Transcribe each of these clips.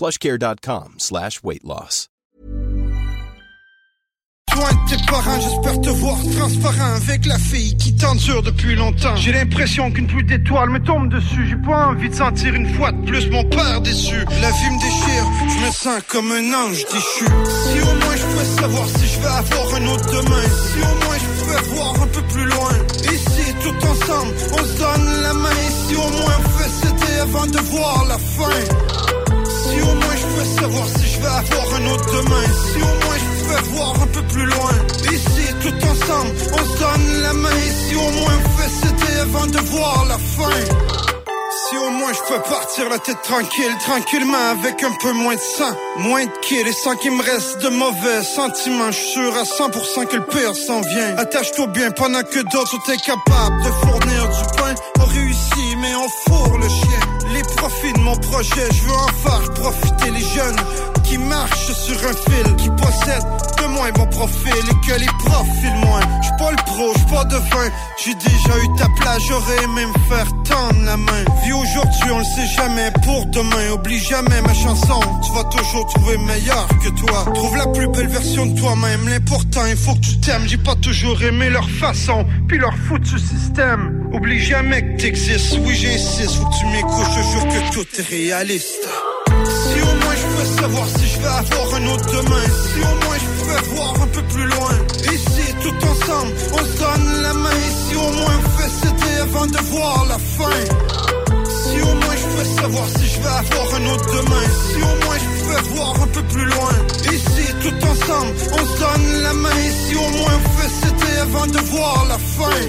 plushcare.com slash weight loss. Tes parents, j'espère te voir transparent avec la fille qui t'endure depuis longtemps. J'ai l'impression qu'une pluie d'étoiles me tombe dessus. J'ai pas envie de sentir une fois de plus mon père déçu. La vie me déchire, je me sens comme un ange déchu. Si au moins je pouvais savoir si je vais avoir un autre demain. Si au moins je pouvais voir un peu plus loin. Ici, tout ensemble, on se donne la main. Si au moins on fait céder avant de voir la fin. Si au moins je pouvais savoir si je vais avoir un autre demain. Si au moins je pouvais voir un peu plus loin. Ici, tout ensemble, on se donne la main. Si au moins on fait céder avant de voir la fin. Si au moins je peux partir la tête tranquille, tranquillement avec un peu moins de sang, moins de kills et sans qu'il me reste de mauvais sentiments. Je suis sûr à 100% que le pire s'en vient. Attache-toi bien pendant que d'autres sont incapables de fournir du pain. On réussit mais on fourre le chien. Les profits de mon projet, je veux en faire profiter les jeunes qui marchent sur un fil, qui possèdent de moins mon profil et que les profilent moins. J'suis pas le pro, j'suis pas de fin. J'ai déjà eu ta place, j'aurais aimé me faire tendre la main. Vie aujourd'hui, on le sait jamais. Pour demain, oublie jamais ma chanson. Tu vas toujours trouver meilleur que toi. Trouve la plus belle version de toi-même. L'important, il faut que tu t'aimes. J'ai pas toujours aimé leur façon, puis leur foutu système. Oublie jamais que t'existes. Oui, j'insiste, faut que tu m'écoutes. Je jure que tout est réaliste. Si savoir si je vais avoir un autre demain. Si au moins je pouvais voir un peu plus loin. Ici, tout ensemble, on se donne la main. Si au moins on fait céder avant de voir la fin. Si au moins je pouvais savoir si je vais avoir un autre demain. Si au moins je pouvais voir un peu plus loin. Ici, tout ensemble, on se donne la main. Si au moins on fait céder avant de voir la fin.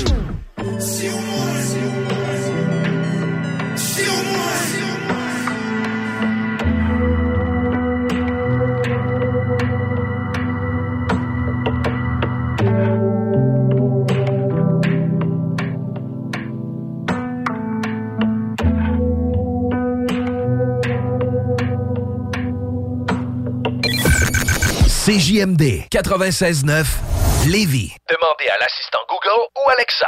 CJMD 96.9 Lévis. Demandez à l'assistant Google ou Alexa.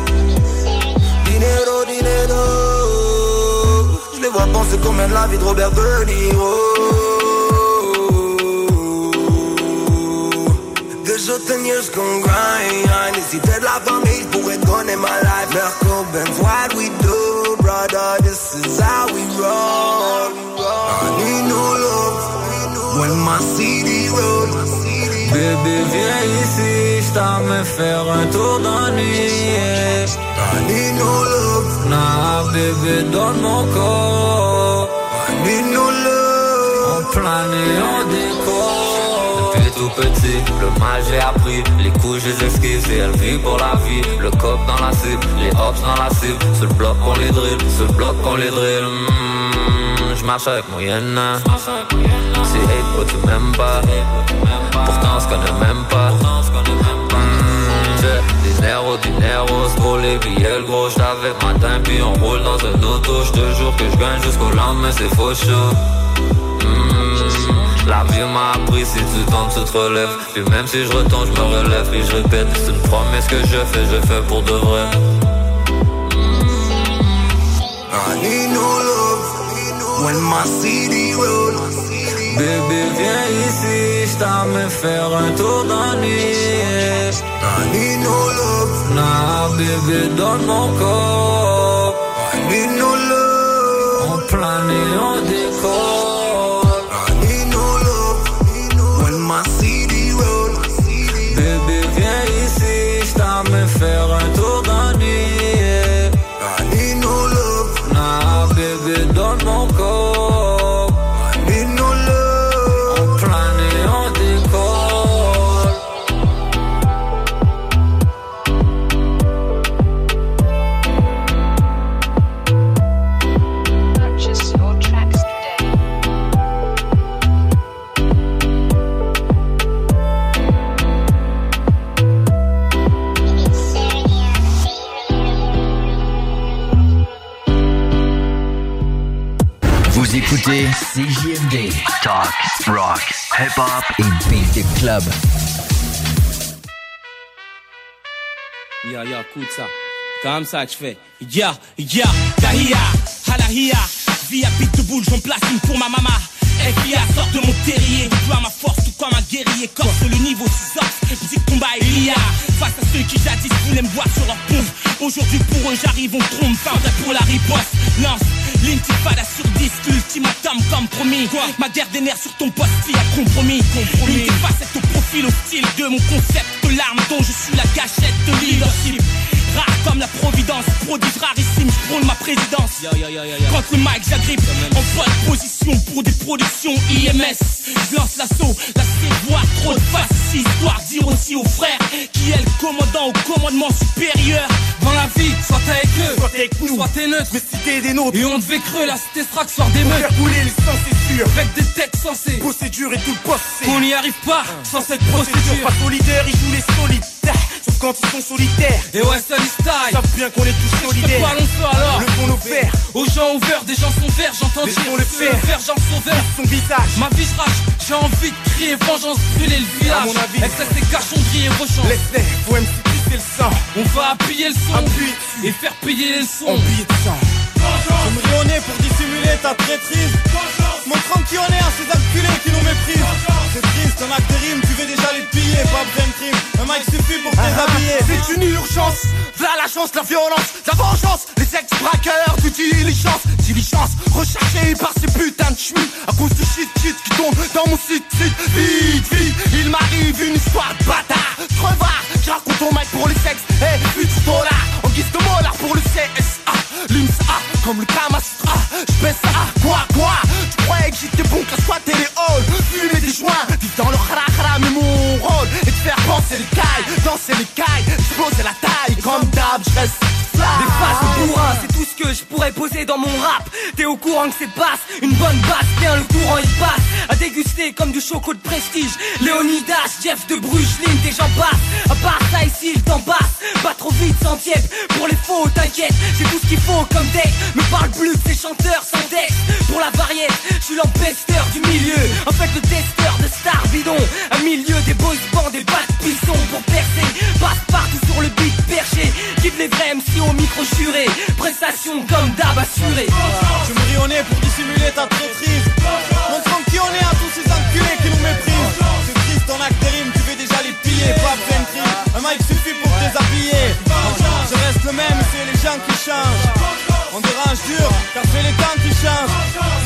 Je les vois penser comme mène la vie de Robert De Niro Déjà ten years qu'on grind Et si t'es de la famille, je pourrais te donner ma life Merco, Benz, what we do, brother This is how we roll when my CD roll. Bébé, viens ici, j't'as me faire un tour d'ennui. I need no love. Nah, bébé, donne mon corps. I need no love. On plane et on décore. Depuis tout petit, le mal j'ai appris. Les coups, je les esquive elle vit pour la vie. Le cop dans la cible, les hops dans la cible. Ce bloc qu'on les drill, ce bloc qu'on les drill. Mm, je marche avec moyenne. Si hate, tu m'aimes pas. Pourtant, on se connaît même pas. Mmh, dinero, dinero, pour les billets, le gros. J't'avais matin, puis on roule dans un auto. J'te jure que j'gagne jusqu'au lendemain, c'est faux chaud. Mmh, la vie m'a appris, si tu tombes, tu te relèves. Puis même si je retombe, je me relève, puis je répète. C'est une promesse que je fais, je fais pour de vrai. I need no love when my CD roll. Bébé, viens ici, j't'as me faire un tour d'ennui. I need no love. Nah, bébé, donne mon corps. I need no love. On plane et on décolle. Rock, hip-hop et Beat Club. Ya, ya, écoute ça. Comme ça je fais. Ya, ya, tahia, halahia. Via boule, j'en place une pour ma maman. Sort de mon terrier, à ma force tout comme un guerrier. Corse le niveau 6 ops, petit combat Elia Face à ceux qui jadis voulaient me voir sur leur pompe Aujourd'hui pour eux j'arrive, on trompe, fin pour la riposte. Lance L'intifada sur disque, ultimatum comme promis. Quoi? Ma guerre des nerfs sur ton poste, y a compromis. Compromis. Facette au profil hostile de mon concept de l'arme dont je suis la gâchette de leadership. Rare comme la providence, prodige rarissime, ma présidence. Contre le mic, j'agrippe en bonne position pour des productions IMS. Je lance l'assaut, la voir trop de face, histoire dire aussi aux frères qui est le commandant au commandement supérieur. Dans la vie, soit avec eux, soit avec nous, soit t'es neutre, mais si t'es des nôtres. Et on devait creux la cité que soir des meufs. Faire couler les c'est sûr. Avec des têtes censées, procédure et tout le poste. On n'y arrive pas sans cette procédure. Pas solidaire, ils jouent les solitaires. Quand ils sont solitaires. Et ouais, ça style. Savent bien qu'on est tous solidaires. Pas long alors. Le fond nos verts. Aux gens ouverts, des gens sont verts, j'entends dire. le faire. Faire j'en sauveur. Son visage. Ma vie rage, j'ai envie de crier vengeance, brûler le village. À mon avis. Ça, c'est cachonnerie et rechange. Laisse-les, faut le sang. On va appuyer le son. Appuie. Et faire payer le son. Billet de sang. Je me rionner pour dissimuler ta traîtrise. Montrant qui on est à ces enculés qui nous méprisent. C'est triste, un acte de rime, tu veux déjà les piller, pas besoin de crime. Un mic suffit pour te déshabiller. C'est une urgence, voilà la chance, la violence, la vengeance. Les ex-braqueurs d'utilisance, diligence, recherchés par ces putains de chemins. À cause du shit shit qui tombe dans mon site site. Vite, vite, il m'arrive une histoire de bâtard. Crevard, je raconte au mic pour les sexes. Eh, hey, putain, dollars, en guise de molar pour le CSA. L'IMSA, comme le Kamastra. J'baisse ça, quoi, quoi? Que j'étais bon qu'à squatter les halls, fumer des joints, vivre dans le khara mais mon rôle est de faire penser les cailles, danser les cailles, exploser la taille, comme d'hab, j'reste des faces pourrais poser dans mon rap. T'es au courant que c'est basse, une bonne basse, bien le courant il passe. À déguster comme du choco de prestige. Léonidas, Jeff de Bruges, des gens passent. À part ça ici, le passe. Pas trop vite, sans tiède. Pour les faux, t'inquiète, j'ai tout ce qu'il faut comme deck. Me parle plus de ces chanteurs sans texte. Pour la variété, je suis l'empesteur du milieu. En fait, le testeur star bidon. Un milieu des boys bands, des battes pissons pour percer. Passe partout sur le beat perché. Give les vrais MC au micro juré, prestation comme d'hab assuré. Je me rionner pour dissimuler ta traîtrise. Montrant qui on est à tous ces enculés qui nous méprisent. C'est triste, ton acte rime, tu veux déjà les piller, pas besoin de. Un mic suffit pour déshabiller. Je reste le même, c'est les gens qui changent. On dérange dur, car c'est les.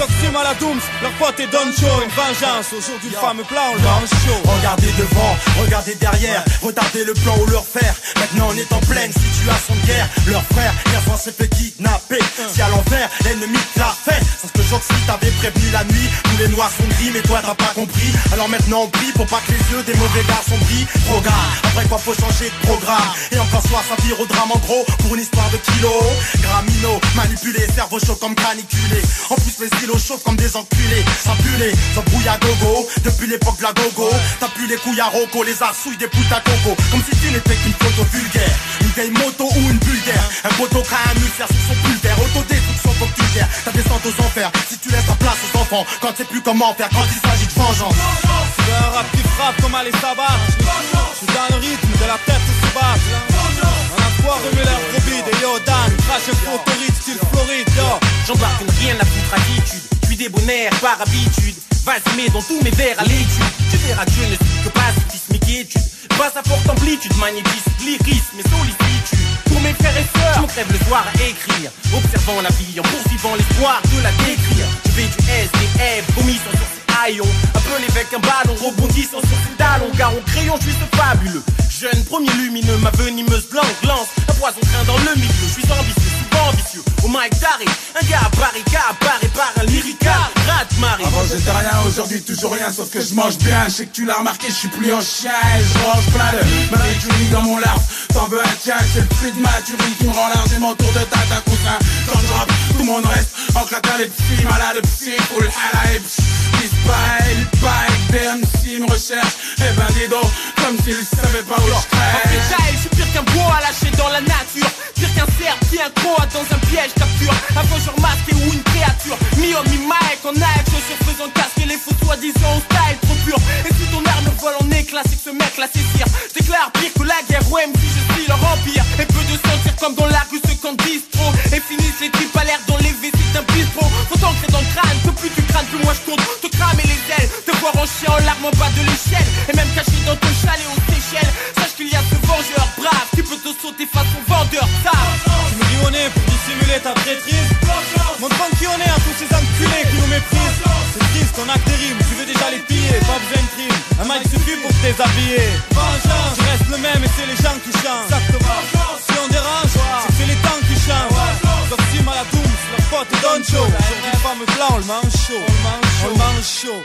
Zoxim à la Dooms, leur pote est Don Show. Une vengeance, aujourd'hui le fameux plan, on en chaud. Regardez devant, regardez derrière, retardez le plan ou leur faire. Maintenant on est en pleine situation de guerre. Leur frère, hier soir s'est fait kidnapper. Si à l'envers, l'ennemi te l'a fait. Sans que Joxy t'avait prévenu la nuit. Tous les noirs sont gris, mais toi t'as pas compris. Alors maintenant on prie pour pas que les yeux des mauvais gars sont brillent. Programme, après quoi faut changer de programme. Et encore soir, ça vire au drame en gros pour une histoire de kilo. Gramino, Manipulé, cerveau chaud comme caniculé En plus mes stylos chauffent comme des enculés. Ça pue les brouille à gogo. Depuis l'époque de la gogo T'as pu les couilles à roco Les arsouilles des putes à coco. Comme si tu n'étais qu'une photo vulgaire. Une vieille moto ou une vulgaire Un poteau crée un ulcère sur son pulvaire Autodestruction faut que tu gères Ta descente aux enfers. Si tu laisses ta place aux enfants Quand tu sais plus comment faire. Quand il s'agit de vengeance. C'est un rap qui frappe comme à les sabbats Je suis dans le rythme de la tête se bat On a foi remuer Dan Crash et Floride rien à foutre attitude Je suis débonnaire par habitude. Vas-y mets dans tous mes verres à l'étude. Tu verras je ne suis que pacifisme et quiétude Pas à forte amplitude, magnétisme, lyrisme et sollicitude Pour mes frères et sœurs, je crève le soir à écrire. Observant la vie en poursuivant l'espoir de la décrire. Je vais du SDF, vomi sur ses haillons. Appelé avec un ballon, rebondissant sur ses talons. Car au crayon je suis fabuleux Jeune, premier lumineux, ma venimeuse blanche lance Un poison train dans le milieu, je suis ambitieux, souvent ambitieux. Au mic d'arrêt, un gars à gars apparaît par un lyrica Avant j'étais rien, aujourd'hui toujours rien Sauf que je mange bien, je sais que tu l'as remarqué, je suis plus en chien Et je mange plein de Marie dans mon larve T'en veux un tien, c'est le fruit de ma tuerie Qui me rend largement autour de ta ta cousin. Quand je rappe, tout le monde reste En claquant les petits malades psy Full hala et psy Ils se baillent, ils baillent, des MC me recherchent Eh ben dis donc comme s'ils savaient pas où je En freestyle, je suis pire qu'un bois lâché dans la nature. Pire qu'un cerf qui un croate dans un piège capture. Un vengeur masqué ou une créature. Mi-homme, mi-mike act Chaussures faisant casquer les faux soi-disant style trop pur. Et si ton arme vole en éclat c'est que ce mec là c'est cire. Déclare pire que la guerre OM si je suis leur empire. Et peu de comme dans la rue ceux qu'en distro. Et finissent les tripes à l'air dans les WC d'un bistrot. Faut t'ancrer dans le crâne que plus tu cranes plus moi je compte. Te cramer les ailes, te voir en chien en larmes en bas de l'échelle. Et même caché dans ton chalet aux Seychelles. Sache qu'il y a ce vengeur brave qui peut te sauter face au vendeur ça Tu me dis on est pour dissimuler ta traîtrise. Montre qui on est à tous ces enculés qui nous méprisent. C'est triste, on a que des rimes, tu veux déjà les piller, pas besoin de crime. Un mic suffit pour te déshabiller. Vengeance, je reste le même et c'est les gens qui chantent. Exactement on mange chaud On le mange chaud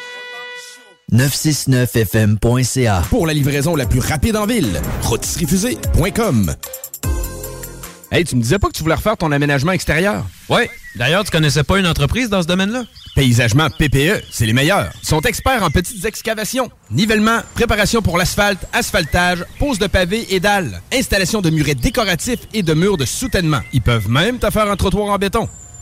969fm.ca Pour la livraison la plus rapide en ville, rotisseriefusée.com Hey, tu me disais pas que tu voulais refaire ton aménagement extérieur? Ouais. D'ailleurs, tu connaissais pas une entreprise dans ce domaine-là? Paysagement PPE, c'est les meilleurs. Ils sont experts en petites excavations, nivellement, préparation pour l'asphalte, asphaltage, pose de pavés et dalles, installation de murets décoratifs et de murs de soutènement. Ils peuvent même te faire un trottoir en béton.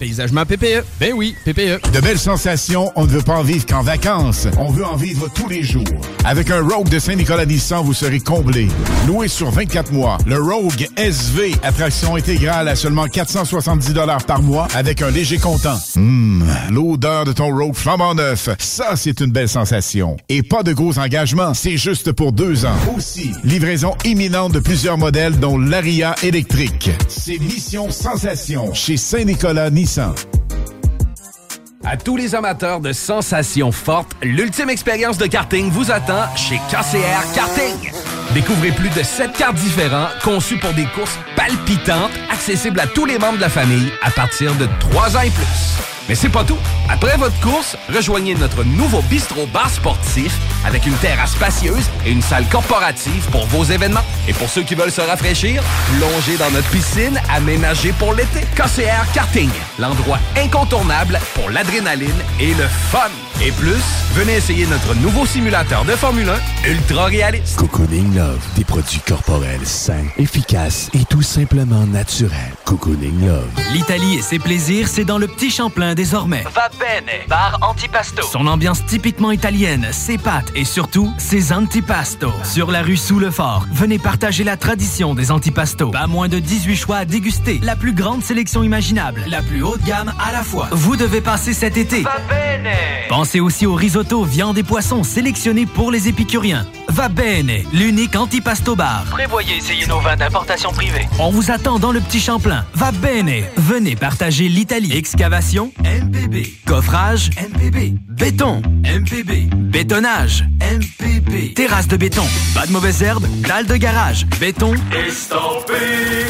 Paysagement PPE. Ben oui, PPE. De belles sensations, on ne veut pas en vivre qu'en vacances. On veut en vivre tous les jours. Avec un Rogue de Saint-Nicolas Nissan, vous serez comblé. Loué sur 24 mois, le Rogue SV, attraction intégrale à seulement 470 par mois avec un léger comptant. Hum, l'odeur de ton Rogue flambant neuf, ça c'est une belle sensation. Et pas de gros engagements, c'est juste pour deux ans. Aussi, livraison imminente de plusieurs modèles dont l'Aria électrique. C'est Mission Sensation chez Saint-Nicolas Nissan. À tous les amateurs de sensations fortes, l'ultime expérience de karting vous attend chez KCR Karting. Découvrez plus de 7 cartes différents conçus pour des courses palpitantes, accessibles à tous les membres de la famille à partir de 3 ans et plus. Mais c'est pas tout. Après votre course, rejoignez notre nouveau bistrot bar sportif avec une terrasse spacieuse et une salle corporative pour vos événements. Et pour ceux qui veulent se rafraîchir, plongez dans notre piscine aménagée pour l'été. KCR Karting, l'endroit incontournable pour l'adrénaline et le fun. Et plus, venez essayer notre nouveau simulateur de Formule 1 ultra réaliste. Cocooning Love, des produits corporels sains, efficaces et tout simplement naturels. Cocooning Love. L'Italie et ses plaisirs, c'est dans le petit Champlain désormais. Va bene, bar antipasto. Son ambiance typiquement italienne, ses pâtes et surtout ses antipastos. Sur la rue sous le fort, venez partager la tradition des antipastos. Pas moins de 18 choix à déguster, la plus grande sélection imaginable, la plus haute gamme à la fois. Vous devez passer cet été. Va bene. Pensez aussi au risotto, viande et poissons sélectionnés pour les épicuriens. Va bene, l'unique antipasto bar. Prévoyez essayer nos vins d'importation privée. On vous attend dans le petit Champlain. Va bene, venez partager l'Italie. Excavation, MPB. Coffrage, MPB. Béton, MPB. Bétonnage, MPB. Terrasse de béton, pas de mauvaises herbes, dalle de garage, béton. Estampé.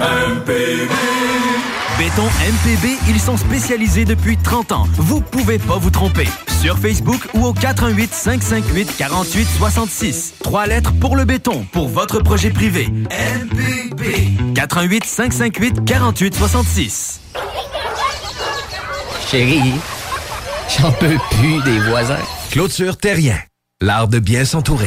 MPB. Béton MPB, ils sont spécialisés depuis 30 ans. Vous pouvez pas vous tromper. Sur Facebook ou au 418 558 48 66. Trois lettres pour le béton, pour votre projet privé. MPB. 418 558 48 66. Chérie, j'en peux plus des voisins. Clôture Terrien, l'art de bien s'entourer.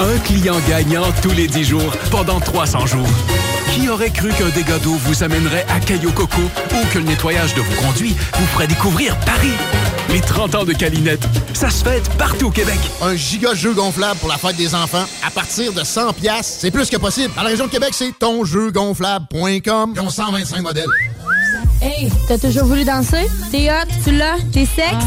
Un client gagnant tous les 10 jours pendant 300 jours. Qui aurait cru qu'un dégât d'eau vous amènerait à Caillou Coco ou que le nettoyage de vos conduits vous ferait découvrir Paris? Les 30 ans de Calinette, ça se fête partout au Québec. Un giga jeu gonflable pour la fête des enfants à partir de 100 pièces, c'est plus que possible. Dans la région de Québec, c'est tonjeugonflable.com. Ils ont 125 modèles. Hey, t'as toujours voulu danser? T'es hot, tu l'as, t'es sexe?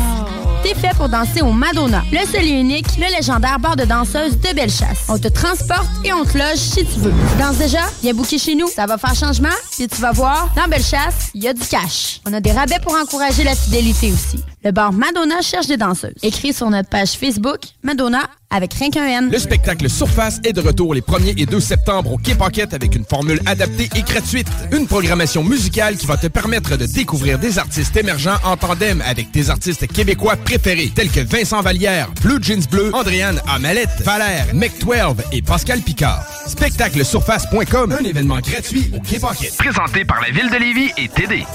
T'es fait pour danser au Madonna, le seul et unique, le légendaire bar de danseuses de Bellechasse. On te transporte et on te loge si tu veux. Danse déjà? Viens bouquer chez nous. Ça va faire changement. Puis tu vas voir, dans Bellechasse, il y a du cash. On a des rabais pour encourager la fidélité aussi. Le bar Madonna cherche des danseuses. Écris sur notre page Facebook Madonna avec rien qu'un N. Le spectacle Surface est de retour les 1er et 2 septembre au Quai Pocket avec une formule adaptée et gratuite. Une programmation musicale qui va te permettre de découvrir des artistes émergents en tandem avec tes artistes québécois préférés tels que Vincent Vallière, Blue Jeans Bleu, Andréane Amalette, Valère, Mec12 et Pascal Picard. Spectaclesurface.com, un événement gratuit au Quai Pocket. Présenté par la Ville de Lévis et TD.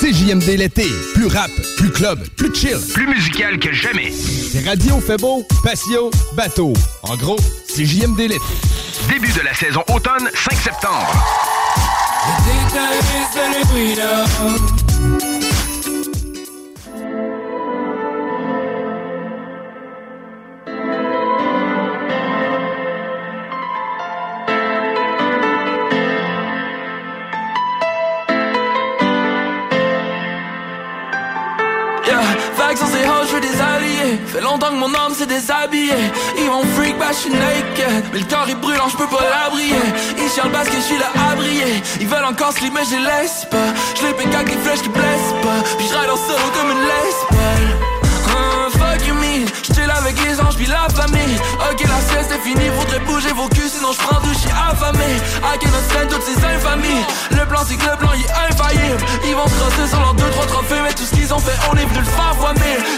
CJMD l'été. Plus rap, plus club, plus chill. Plus musical que jamais. C'est radio fait beau, patio, bateau. En gros, CJMD l'été. Début de la saison automne, 5 septembre. Fait longtemps que mon âme s'est déshabillée. Ils vont freak, bah je suis naked. Mais le corps est brûlant, je peux pas l'abrier. Ils chialent parce que je suis là à briller. Ils veulent encore slip, mais je les laisse pas. Je les avec les flèches qui blessent pas. Puis je ride en solo comme une lesbale. J'chill avec les anges puis la famille. Ok la sieste est finie, faudrait bouger vos culs sinon j'prends douche, affamé. I cannot stand toutes ces infamies. Le plan c'est que le plan il est infaillible. Ils vont se crosser sur leurs deux trois trophées Mais tout ce qu'ils ont fait on est venu le faire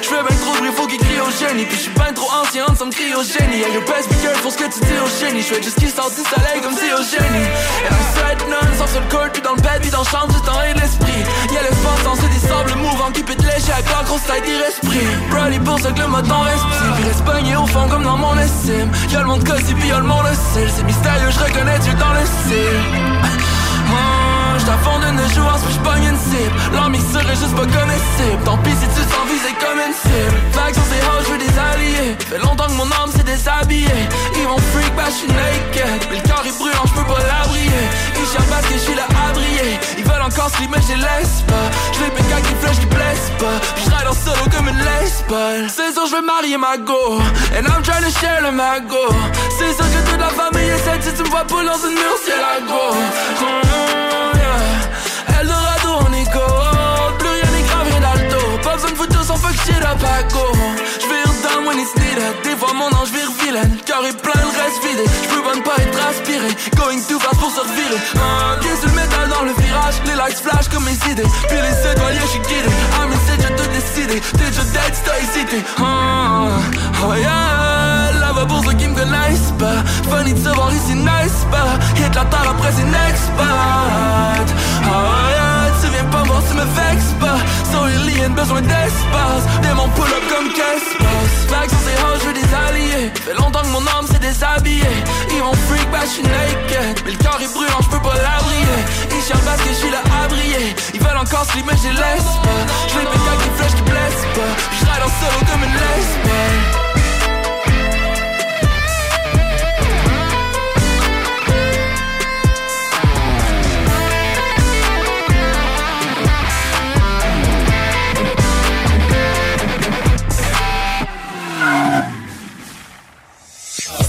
J'fais ben trop de bruit, faut qu'ils crient au génie. Puis j'suis ben trop ancien, ça me crie au génie. Yeah you best be careful ce que tu dis au génie. J'fais juste qu'ils sortent du soleil comme si au génie. Et un set non, sans sur le court puis dans le bed puis dans chambre du temps et de l'esprit. Y'a l'espace dans c'est des sables mouvants qui pètent léger avec la grosse taille d'esprit Brody pour ça que le mode en Puis reste pogné au fond comme dans mon estime. Y'a le monde cosy puis y'a le monde hostile. C'est mystérieux, je reconnais Dieu dans le style Oh, J't'affond de ne jouer puis j'pogne une cible. L'ennemi serait juste pas comestible Tant pis si tu te sens visé comme une cible. Vague sur ces halls, je des alliés. Fait longtemps que mon âme s'est déshabillée. Ils vont freak, bah j'suis naked encore slip mais les laisse pas. Pique avec des flèches qui blessent pas. J'ride en solo comme une lesbale C'est sûr j'veux marier ma go And I'm trying to share le mago C'est sûr que toute la famille est celle Si tu me vois pas dans une mur, c'est la go. Mm, yeah. Eldorado on égo Plus rien n'est grave, rien d'alto. Pas besoin de photos sans fuck shit à go When it's needed Des fois mon ange vire vilaine Car est plein, le reste vidé. J'peux pas ne pas être aspiré Going too fast pour se revirer Un pied sur le métal dans le virage. Les lights flash comme mes idées. Puis les étoiles, j'suis guidé. Ah mais c'est déjà tout décidé T'es déjà dead, t'as hésité. Oh, oh yeah. Là-bas pour ceux qui me connaissent pas. Funny de se voir ici, nice pas? Hit la terre après c'est next spot Oh yeah Tu me vexes pas Sur les besoin d'espace. Démon pull up comme qu'est-ce passe Vague halls, je veux des alliés. Fait longtemps que mon âme s'est déshabillée. Ils vont freak, bah j'suis naked. Mais le corps est brûlant, j'peux pas l'abrier. Ils cherchent parce que j'suis là à briller. Ils veulent encore slip mais je les laisse pas. J'les avec des flèches qui blessent pas. J'ride en solo comme une lesbienne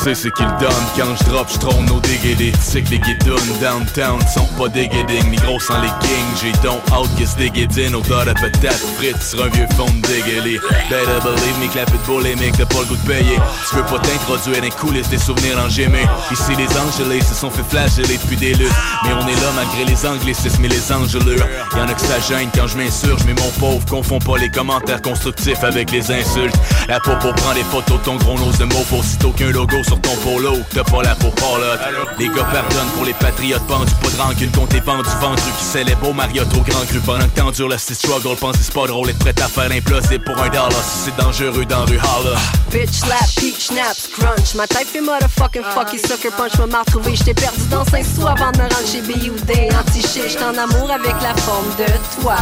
Sais c'est qu'ils donnent quand je drop, je trône déguédés. Tu sais que les guidons downtown sont pas déguéding, ni gros sans les kings. J'ai donc out que se déguédine, de patate frites sur un vieux fond de. Better believe me, clap it bolémique, t'as pas le goût de payer. Tu veux pas t'introduire les coulisses des souvenirs en gémé. Ici les angelés se sont fait flageller depuis des luttes. Mais on est là malgré les anglicismes et les angelures. Y'en a que ça gêne quand je m'insurge, mais mon pauvre, confonds pas les commentaires constructifs avec les insultes. La popo prend des photos ton gros nose de mot aussitôt qu'un logo sur ton polo, t'as pas la peau parlotte. Les gars pardonnent pour les patriotes pendus, pas de rancune contre les vendus ventrus qui célèbrent au Marriott au grand cru pendant que t'endures le style struggle. Pense c'est pas drôle, être prêt à faire l'implosible pour un dollar si c'est dangereux dans rue holla. Bitch slap, peak Schnaps, crunch. Ma type fait motherfucking fucky sucker punch. M'a m'a retrouvé, j't'ai perdu dans 5 sous avant de me rendre chez BUD. Anti-shit, j't'en amour avec la forme de toi.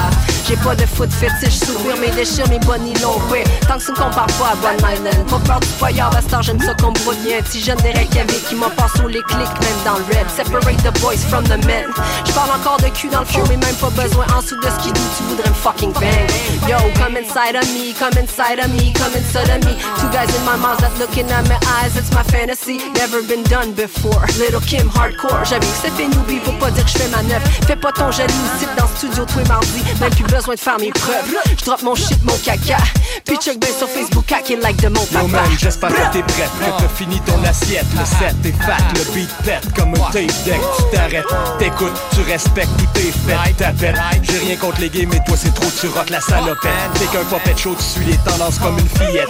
J'ai pas de foot fétiche, sourire mes déchets, mes bonnes longs. Tant que ça ne compare pas à Bonne Island. Pas peur du foyard, à star, j'aime ça qu'on me Un petit jeune des Reykjavik qui m'a pas sous les clics, même dans le red. Separate the boys from the men. J'parle encore de cul dans le fond, mais même pas besoin en dessous de ce qui doute, tu voudrais me fucking bang. Yo, come inside of me, come inside of me, come inside of me. Two guys in my mouth that looking at my eyes, it's my fantasy. Never been done before. Little Kim hardcore, j'avoue que c'est fait newbie pour pas dire que j'fais ma neuf. Fais pas ton jaloux, sit dans le studio tous les mardis. Même plus besoin de faire mes preuves. J'drop mon shit, mon caca. Puis check ben sur Facebook, hack like de mon papa. Yo man, j'espère que t'es prête, que t'as fini ton assiette. Le set est fat, le beat pète comme un tape deck. Tu t'arrêtes, t'écoutes, tu respectes, tout est fait. T'appelles, j'ai rien contre les gays, mais toi c'est trop, tu rock la salopette. T'es qu'un popet chaud, tu suis les tendances comme une fillette.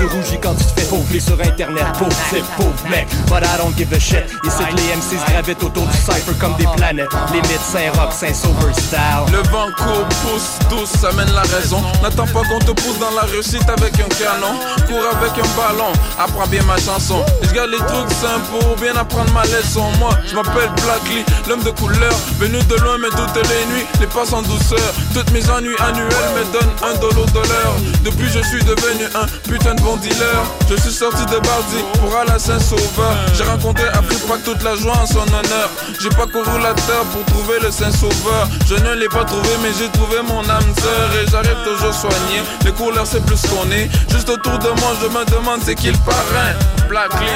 Tu rougis quand tu te fais pauvrer sur internet, pauvre type, pauvre mec. But I don't give a shit. Ici que les MCs gravitent autour du cypher comme des planètes. Limite Saint-Roch, Saint-Sauveur style. Le vent court, pousse, douce, ça mène la raison. N'attends pas qu'on te pousse dans la réussite avec un canon. Cours avec un ballon, apprends bien ma chanson. Je garde les trucs simples pour bien apprendre ma leçon. Moi, je m'appelle Blackly, l'homme de couleur. Venu de loin, mais toutes les nuits, les passes en douceur. Toutes mes ennuis annuels me donnent un dollar de l'heure. Depuis, je suis devenu un putain de bon dealer. Je suis sorti de Bardi pour aller à Saint-Sauveur. J'ai rencontré Afrique toute la joie en son honneur. J'ai pas couru la terre pour trouver le Saint-Sauveur. Je ne l'ai pas trouvé, mais j'ai trouvé mon âme sœur. Et j'arrive toujours soigné. Les couleurs, c'est plus qu'on est. Juste autour de moi, je me demande c'est qui le parrain? Blackly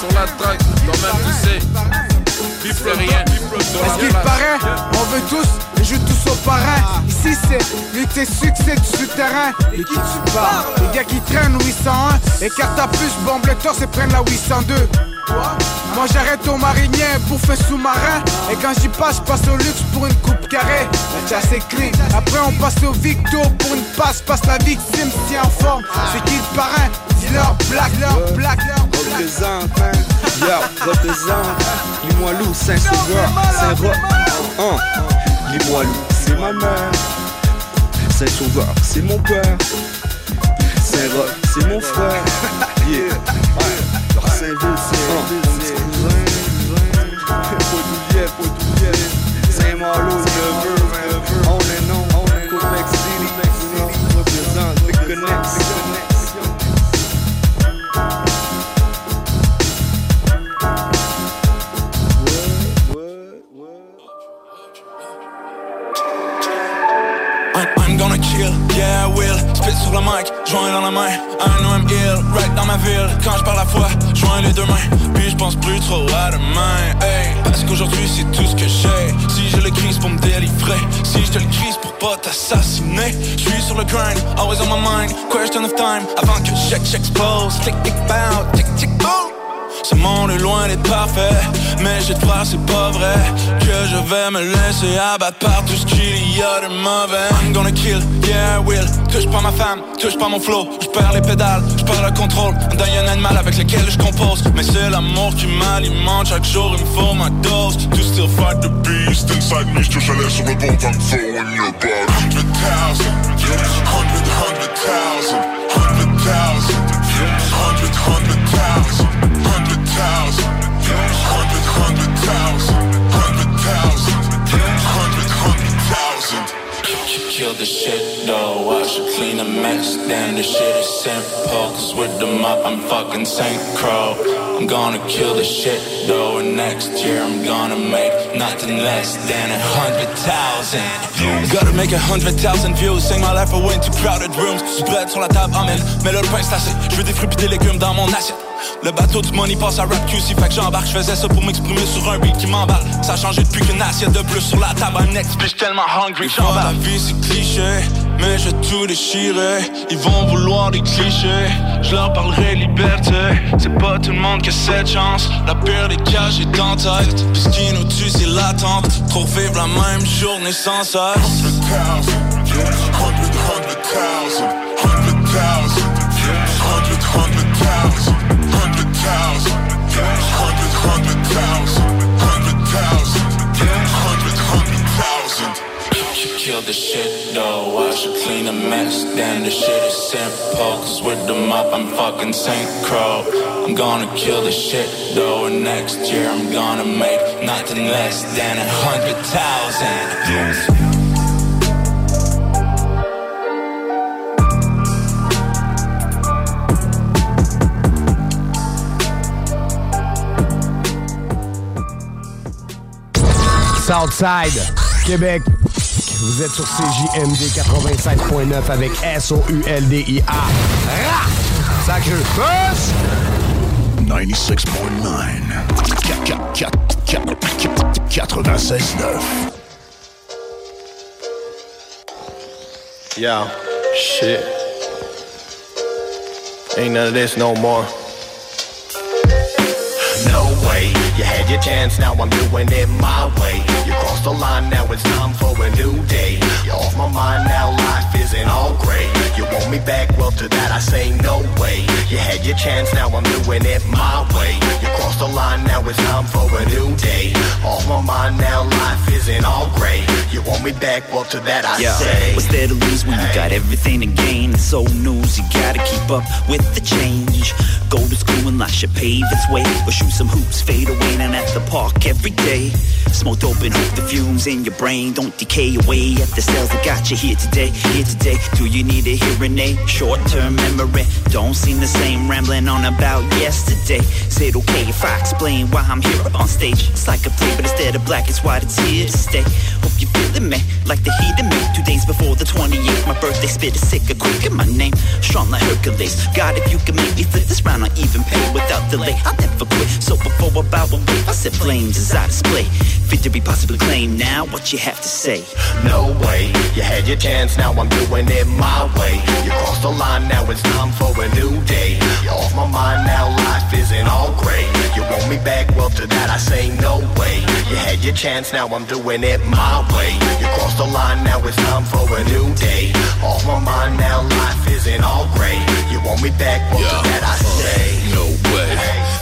sur la toi-même qu'il paraît On veut tous et joue tous au parrain. Ici c'est lutter succès du souterrain. Et qui tu parles? Les gars qui traînent 801 et catapultent, bombe le torse et prennent la 802. Moi j'arrête au marinier pour faire sous-marin. Et quand j'y passe, je passe au luxe pour une coupe carrée. La chasse est clean. Après on passe au victo pour une passe Passe la victime si en forme. C'est qui le parrain? Black, leur black, leur black Représente, man Yo, représente Limoilou, Saint-Sauveur, Saint-Roch hein. Limoilou, c'est ma mère Saint-Sauveur, c'est mon père Saint-Roch, c'est mon frère Yeah, Saint-Ville, c'est Podoulier, Podoulier Saint-Malo, sur le mic, joint dans la main. I know I'm ill, right dans ma ville. Quand je parle à fois, joins les deux mains. Puis je pense plus trop à demain. Hey, Parce qu'aujourd'hui c'est tout ce que j'ai. Si je le crise pour me délivrer Si je te le crise pour pas t'assassiner Je suis sur le grind, always on my mind. Question of time, avant que check j'expose Tic tic bow, tic tic boom ce monde est loin d'être parfait Mais de croire c'est pas vrai Que je vais me laisser abattre par tout ce qu'il y a de mauvais. I'm gonna kill, yeah I will. Touche pas ma femme, touche pas mon flow. Je perds les pédales, je perds le contrôle. D'un animal avec lequel je compose. Mais c'est l'amour qui m'alimente. Chaque jour il me faut ma dose. To still fight the beast inside me. Je te sur le bon faux when you're about Hundred hundred, hundred, hundred thousand kill Sing my life away into crowded rooms. Bread sur la table, amen le pain Je veux des fruits pis des légumes dans mon assiette le bateau du money passe à rap QC Fait que j'embarque, je faisais ça pour m'exprimer sur un beat qui m'emballe. Ça a changé depuis qu'une assiette de plus sur la table. Un next bitch tellement hungry j'emballe La vie c'est cliché mais je tout déchirer. Ils vont vouloir des clichés. Je leur parlerai liberté. C'est pas tout le monde qui a cette chance. La pire des cas j'ai en tête. Puis ce qui nous tue c'est l'attente. Trop vivre la même journée sans cesse Hundred thousand, hundred, hundred thousand Hundred thousand, hundred, hundred Hundred hundred, thousand Hundred thousand, hundred, hundred thousand You the shit though. I should clean mess. Damn, the shit is with the mop, I'm fucking. I'm gonna kill the shit though. And next year, I'm gonna make nothing less than a hundred thousand. Southside, Québec. Vous êtes sur CJMD 96.9 avec S-O-U-L-D-I-A. Ra! Sacré push! 96.9. 96.9. Yo, shit. Ain't none of this no more. No way, you had your chance, now I'm doing it my way. You crossed the line, now it's time for a new day. You're off my mind now, life isn't all great. You want me back, well to that I say no way. You had your chance, now I'm doing it my way. You crossed the line, now it's time for a new day. Off my mind now, life isn't all great. You want me back, well to that I Yeah, say. what's there to lose when you got everything to gain? It's old news, you gotta keep up with the change. Go to school and life should pave its way. Or shoot some hoops, fade away and at the park every day. Smoke dope and hope the fumes in your brain don't decay away at the cells that got you here today. Here today, do you need a hearing aid? Short term memory, don't seem the same. Rambling on about yesterday. Say it okay if I explain why I'm here on stage. It's like a play, but instead of black, it's white, it's here to stay. Hope you're feeling me, like the heat in me. Two days before the 28th, my birthday, spit a sick, a quick in my name. Strong like Hercules. God, if you can make me flip this round, I'll even pay without delay. I'll never quit. So before I bow and wave, I set flames as I display. Fit to be possibly claimed now, what you have to say? No way, you had your chance, now I'm doing it my way. You crossed the line, now it's time for a new day. Off my mind now, life isn't all great. You want me back, well to that I say no way. You had your chance, now I'm doing it my way. You crossed the line, now it's time for a new day. Off my mind now, life isn't all great. You want me back, well to that I say. Uh, no way.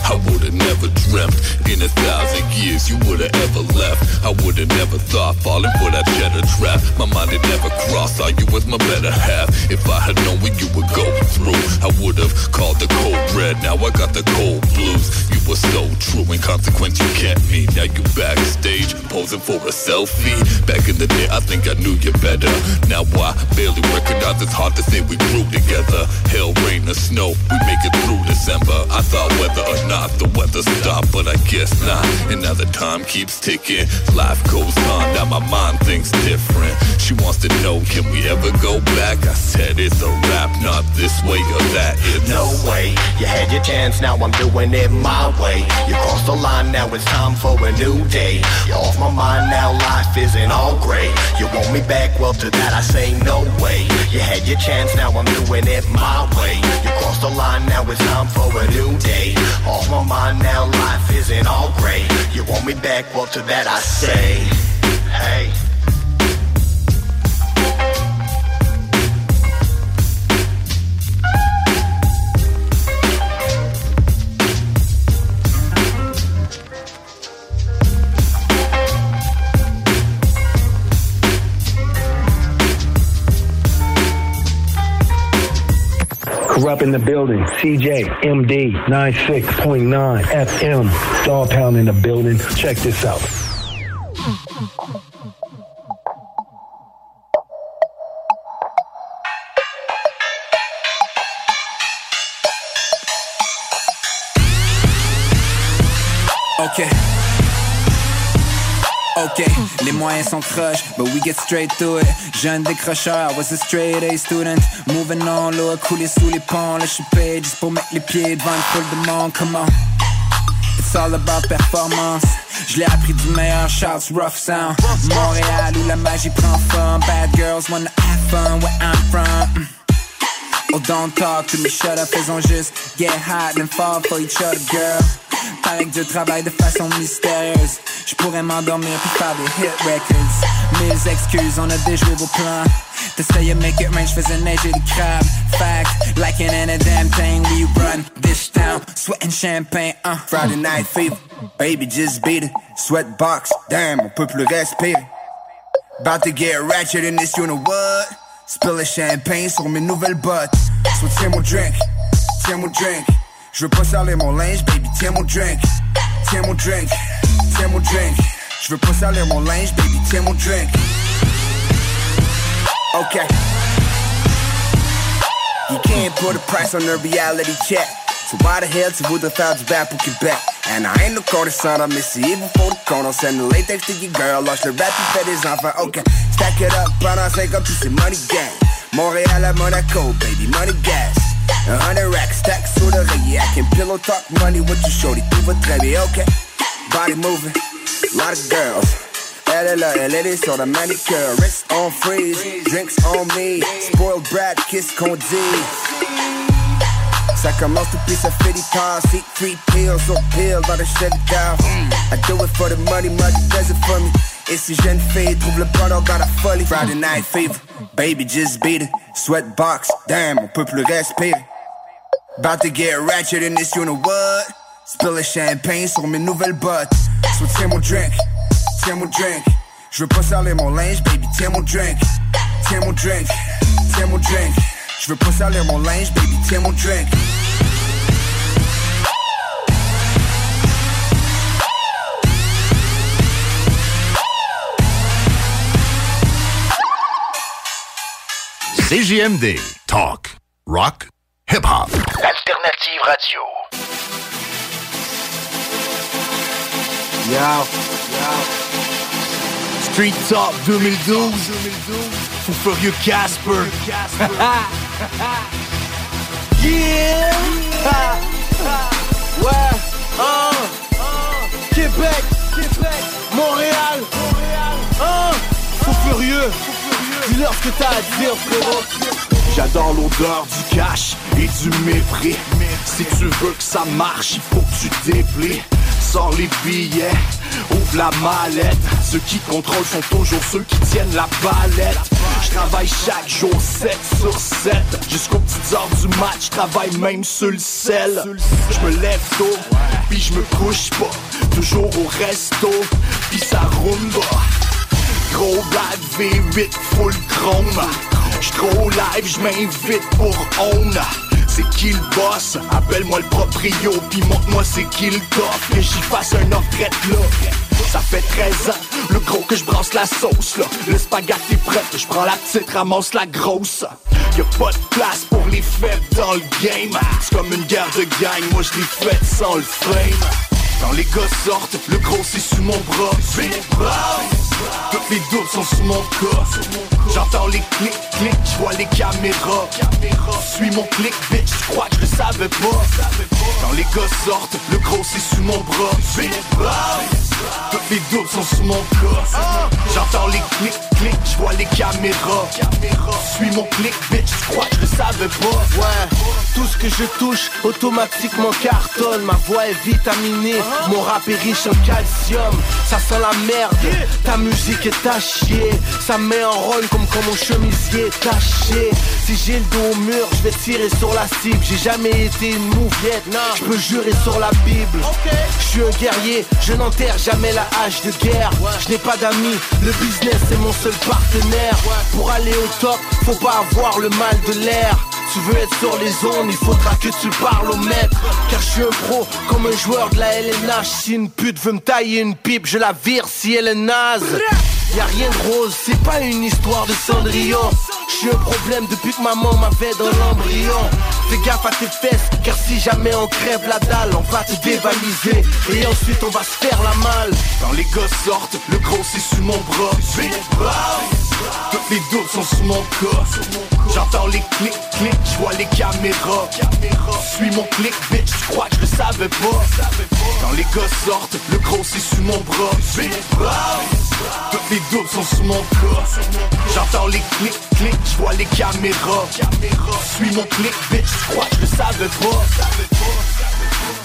I would've never dreamt in a thousand years you would've ever left. I would've never thought falling for that cheddar trap. My mind had never crossed, saw you as my better half. If I had known what you would go through, I would've called the cold red. Now I got the cold blues. You were so true, in consequence you can't me. Now you backstage posing for a selfie. Back in the day, I think I knew you better. Now I barely recognize it's hard to say we grew together. Hell, rain, or snow, we make it through December. I thought whether or not the weather stopped, but I guess not. And now the time keeps ticking. Life goes on, now my mind thinks different. She wants to know, can we ever go back? I said it's a wrap, not this way or that. It's No way, you had your chance, now I'm doing it my way. You crossed the line, now it's time for a new day. You're off my mind now, life isn't all great. You want me back, well to that I say no way. You had your chance, now I'm doing it my way. You crossed the line, now it's time for a new day. Off my mind now, life isn't all great. You want me back, well to that I say, hey. Corrupt in the building. CJ MD 96.9 FM. Dog Pound in the building. Check this out. Ok, les moyens sont crush, but we get straight to it. Jeune décrocheur, I was a straight A student. Moving on, l'eau a coulé sous les ponts. Là, je juste pour mettre les pieds devant une foule de monde. Come on. It's all about performance. Je l'ai appris du meilleur Charles Rough Sound. Montréal où la magie prend forme. Bad girls wanna have fun where I'm from. Mm. Oh, don't talk to me, shut up, faisons juste get hot and fall for each other, girl. Paraît que Dieu travaille de façon mystérieuse. Je pourrais m'endormir puis faire des hit records. Mille excuses, on a déjoué vos plans. T'essayais make it rain, j'faisais neiger des crabes. Fact, like it ain't a damn thing, we run this town. Sweating champagne, uh. Friday night fever, baby just beat it. Sweatbox, damn, on peut plus respirer. About to get ratchet in this, you know what? Spiller champagne sur mes nouvelles bottes. So tiens mon drink, tiens mon drink. Je veux pas saler mon linge, baby, tiens mon drink. Tiens mon drink, tiens mon drink. Je veux pas salir mon linge, baby, tiens mon drink. Okay. You can't put a price on a reality check. So why the hell tu voudrais faire du bad pour Québec? And I ain't no condescendant, mais c'est even pour le con. On send the latex to your girl, lâche le rap, il fait des enfants. Ok, stack it up pendant 5 ans, puis c'est money gang. Montréal à Monaco, baby, money gas. A hundred racks, stack sur l'oreiller. I can pillow talk money with you, shorty, tout va très bien, ok. Body moving, lot of girls. Elle est là, elle est sur la manicure. Wrist on freeze, drinks on me. Spoiled brat, kiss qu'on dit. Tout puis ça fait des pas. Seat free pills or pills, dans le shut it down. I do it for the money, money does it for me. Et si jeune fille trouve le bonheur dans la folie. Friday night fever, baby just beat it. Sweatbox, damn, on peut plus respirer. About to get ratchet in this, you know what? Spill champagne sur mes nouvelles bottes. So tiens mon drink, tiens mon drink. Je veux pas salir mon linge, baby, tiens mon drink. Tiens mon drink, tiens mon drink. Je veux pas salir mon linge, baby, tiens mon drink. CJMD. Talk. Rock. Hip-hop. Alternative radio. Yo. Street Talk 2012. Fou furieux Casper. yeah. ouais. Uh. Québec. Montréal. Uh. Fou furieux. Dis-leur ce que t'as à dire, frérot. J'adore l'odeur du cash et du mépris. Si tu veux que ça marche, il faut que tu déplies. Les billets, ouvre la mallette. Ceux qui contrôlent sont toujours ceux qui tiennent la palette. Je travaille chaque jour 7 sur 7. Jusqu'aux petites heures du match, travaille même sur le sel. Je me lève tôt, puis je me couche pas. Toujours au resto, puis ça rumba. Gros bad V8 full chrome J'suis trop live, j'm'invite pour own c'est qui le boss? Appelle-moi le proprio, puis montre-moi c'est qui le coffre j'y fasse un offre là. Ça fait 13 ans, le gros que je brasse la sauce là. Le spaghetti est prêt, je prends la petite, ramasse la grosse. Y'a pas de place pour les fêtes dans le game. C'est comme une guerre de gang, moi je les fête sans le frame Quand les gars sortent, le gros c'est sous mon bras toutes les doubles sont sous mon corps J'entends les clics, clics, je vois les caméras. Suis mon clic, bitch, tu crois que je le savais pas Quand les gars sortent, le gros c'est sous mon bras. Toutes les doubles sont sous mon corps. J'entends les clics, clics, je vois les caméras. Suis mon clic, bitch, crois que je savais pas. Ouais, tout ce que je touche, automatiquement cartonne. Ma voix est vitaminée, mon rap est riche en calcium. Ça sent la merde, ta musique est à chier. Ça met en rôle comme quand mon chemisier est taché. Si j'ai le dos au mur, je vais tirer sur la cible. J'ai jamais été une mouviette, je peux jurer sur la Bible. Je suis un guerrier, je n'enterre jamais la hache de guerre. Je n'ai pas d'amis, le business est mon seul partenaire. Pour aller au top, faut pas avoir le mal de l'air. Tu veux être sur les zones, il faudra que tu parles au maître. Car je suis un pro, comme un joueur de la LNH Si une pute veut me tailler une pipe, je la vire si elle est naze Y'a rien de rose, c'est pas une histoire de Cendrillon. J'suis un problème depuis que maman m'avait dans l'embryon. Fais gaffe à tes fesses, car si jamais on crève la dalle On va te dévaliser, et ensuite on va se faire la malle. Quand les gosses sortent, le gros c'est sous mon bras. Toutes les doubles sont sous mon corps. J'entends les clics, clics, je vois les caméras. Suis mon clic, bitch, tu crois que je le savais pas. Quand les gosses sortent, le gros c'est sous mon bras. Toutes les doubles sont sous mon corps J'entends les clics, clics, je vois les caméras. Suis mon clic, bitch, tu crois que je le savais pas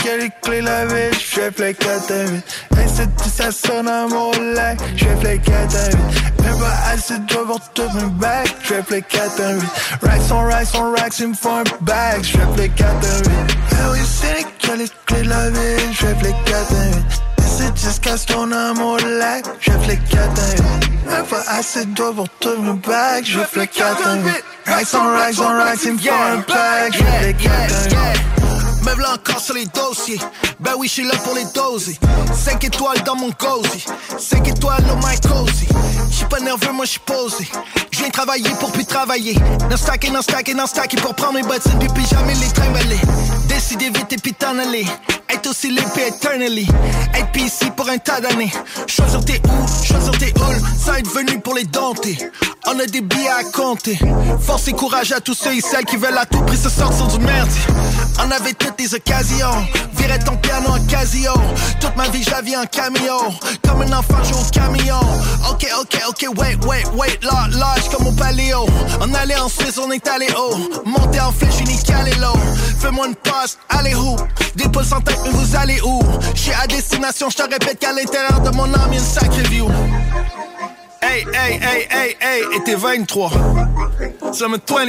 c'est quelle clé la vie, je fais play 4 à 8. Et c'est tout ça sonne à mon lac, je fais play 4 à 8. Même pas assez de job pour tout mes back, je fais play 4 à 8. Racks on racks on racks, il me faut un bag, je fais play 4 à 8. Oui, c'est quelle clé la vie, je fais play 4 à 8. Et c'est jusqu'à ce qu'on a mon lac, je fais 4 à 8. Même pas assez de job pour tout mes back, je fais 4 à 8. Racks on on racks, il me faut un bag, je fais 4 à 8. Me v'là encore sur les dossiers. Ben oui, je suis là pour les doser. 5 étoiles dans mon cozy. 5 étoiles dans my cozy. J'suis pas nerveux, moi j'suis posé. J'viens travailler pour plus travailler. Non stacker, non stacker, non stacker pour prendre mes bottines puis puis jamais les trimballer. Décider vite et puis t'en aller. Être aussi l'épée eternally. Être pis ici pour un tas d'années. Choisir tes où, choisir tes halls. Ça être venu pour les dompter. On a des billets à compter. Force et courage à tous ceux et celles qui veulent à tout prix se sortir du merdier. On avait toutes les occasions. Virais ton piano en casio. Toute ma vie, vis en cameo. Comme un enfant, joue au camion. Ok, ok, ok, wait, wait, wait. Là, lâche comme au paléo. On allait en Suisse, on est allé haut. Monter en flèche, unique calé low. Fais-moi une passe, allez où? Des pouces en tête, mais vous allez où? J'suis à destination, je te répète qu'à l'intérieur de mon âme, y'a une sacrée view. Hey, hey, hey, hey, hey, et t'es 23. Summer 23.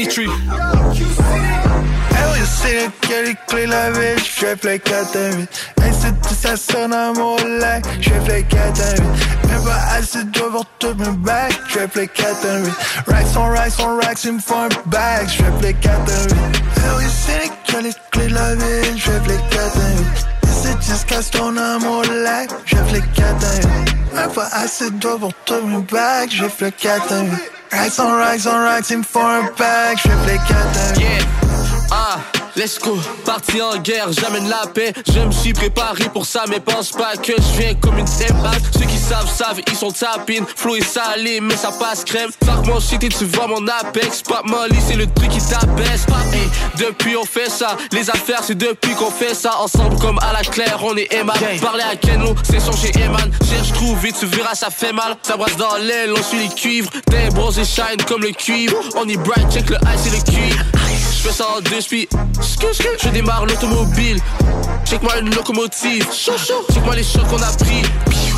Oui, c'est quelle clé la vie, je fais play 4 à 8. Et c'est tout ça sonne à mon lac, je fais play 4 à 8. Même pas assez de pour tout mes back, je fais play 4 à 8. Racks on racks on racks, il me faut un bag, je fais play 4 à 8. Eh oui, c'est quelle clé la vie, je fais play 4 à 8. Et c'est ce qu'on a mon lac, je fais play 4 à 8. Même pas assez de pour tout mes back, je fais 4 à 8. Racks on racks on racks, il me faut un bag, je fais play 4 à 8. Ah, let's go, parti en guerre, j'amène la paix. Je me suis préparé pour ça, mais pense pas que je viens comme une impact. Ceux qui savent, savent, ils sont tapines. Flow et salé, mais ça passe crème. Fuck mon shit et tu vois mon apex. Pop Molly, c'est le truc qui t'abaisse. Hey, depuis on fait ça, les affaires c'est depuis qu'on fait ça. Ensemble comme à la claire, on est Eman. Parler à Kenlo, c'est son chez Eman. Cherche, trouve vite, tu verras, ça fait mal. Ça brasse dans l'aile, on suit les cuivres. T'es bronzé shine comme le cuivre. On est bright, check le ice et le cuivre. Je fais ça en deux speed. Je démarre l'automobile. Check-moi une locomotive. Check-moi les chocs qu'on a pris.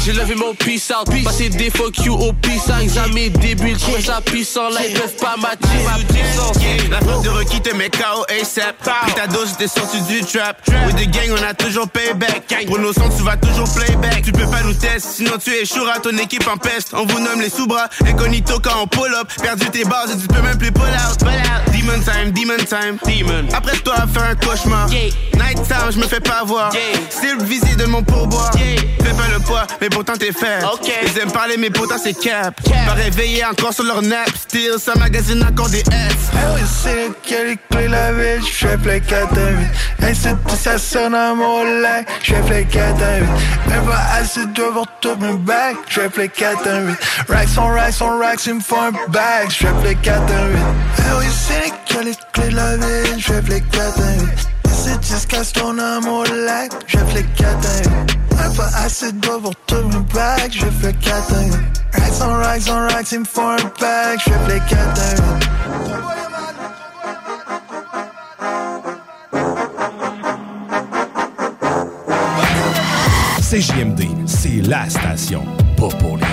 J'ai levé mon peace out. Passer des fuck you au peace out. Examen débile. Je ça puissant. Là, ils peuvent pas matcher ma puissance. La frappe de Rocky te met KO ASAP. Puis ta dose, t'es sorti du trap. With the gang, on a toujours payback. Pour nos sons, tu vas toujours playback. Tu peux pas nous tester, sinon tu échoueras. Ton équipe en peste. On vous nomme les sous-bras. Incognito quand on pull up. Perdu tes bases et tu peux même plus pull out. Demon time, demon time. Demon. Après toi, fais un cauchemar. Night time, je me fais pas voir. Still visé de mon pourboire. Fais pas le poids, mais pourtant t'es faible. Ils aiment parler, mais pourtant c'est cap. Pas réveillé encore sur leur nap. Still, ça magasine encore des S. Eh oui, c'est quelle clé la vie, je fais play 4 à 8. Et c'est tout ça sonne à mon lac, je fais play 4 à 8. Même pas assez de job pour tout mes back, je fais play 4 à 8. Racks on racks on racks, il me faut un bag, je fais play 4 à 8. Eh oui, c'est quelle clé la vie, je fais play 4 à 8. Et c'est jusqu'à ce qu'on a mon lac, je fais play 4 à 8. Même pas assez de pour tout mes back, je fais 4 à 8. Racks on racks on racks, il me faut un bag, je fais play 4 à 8. CJMD, c'est la station, pas pour les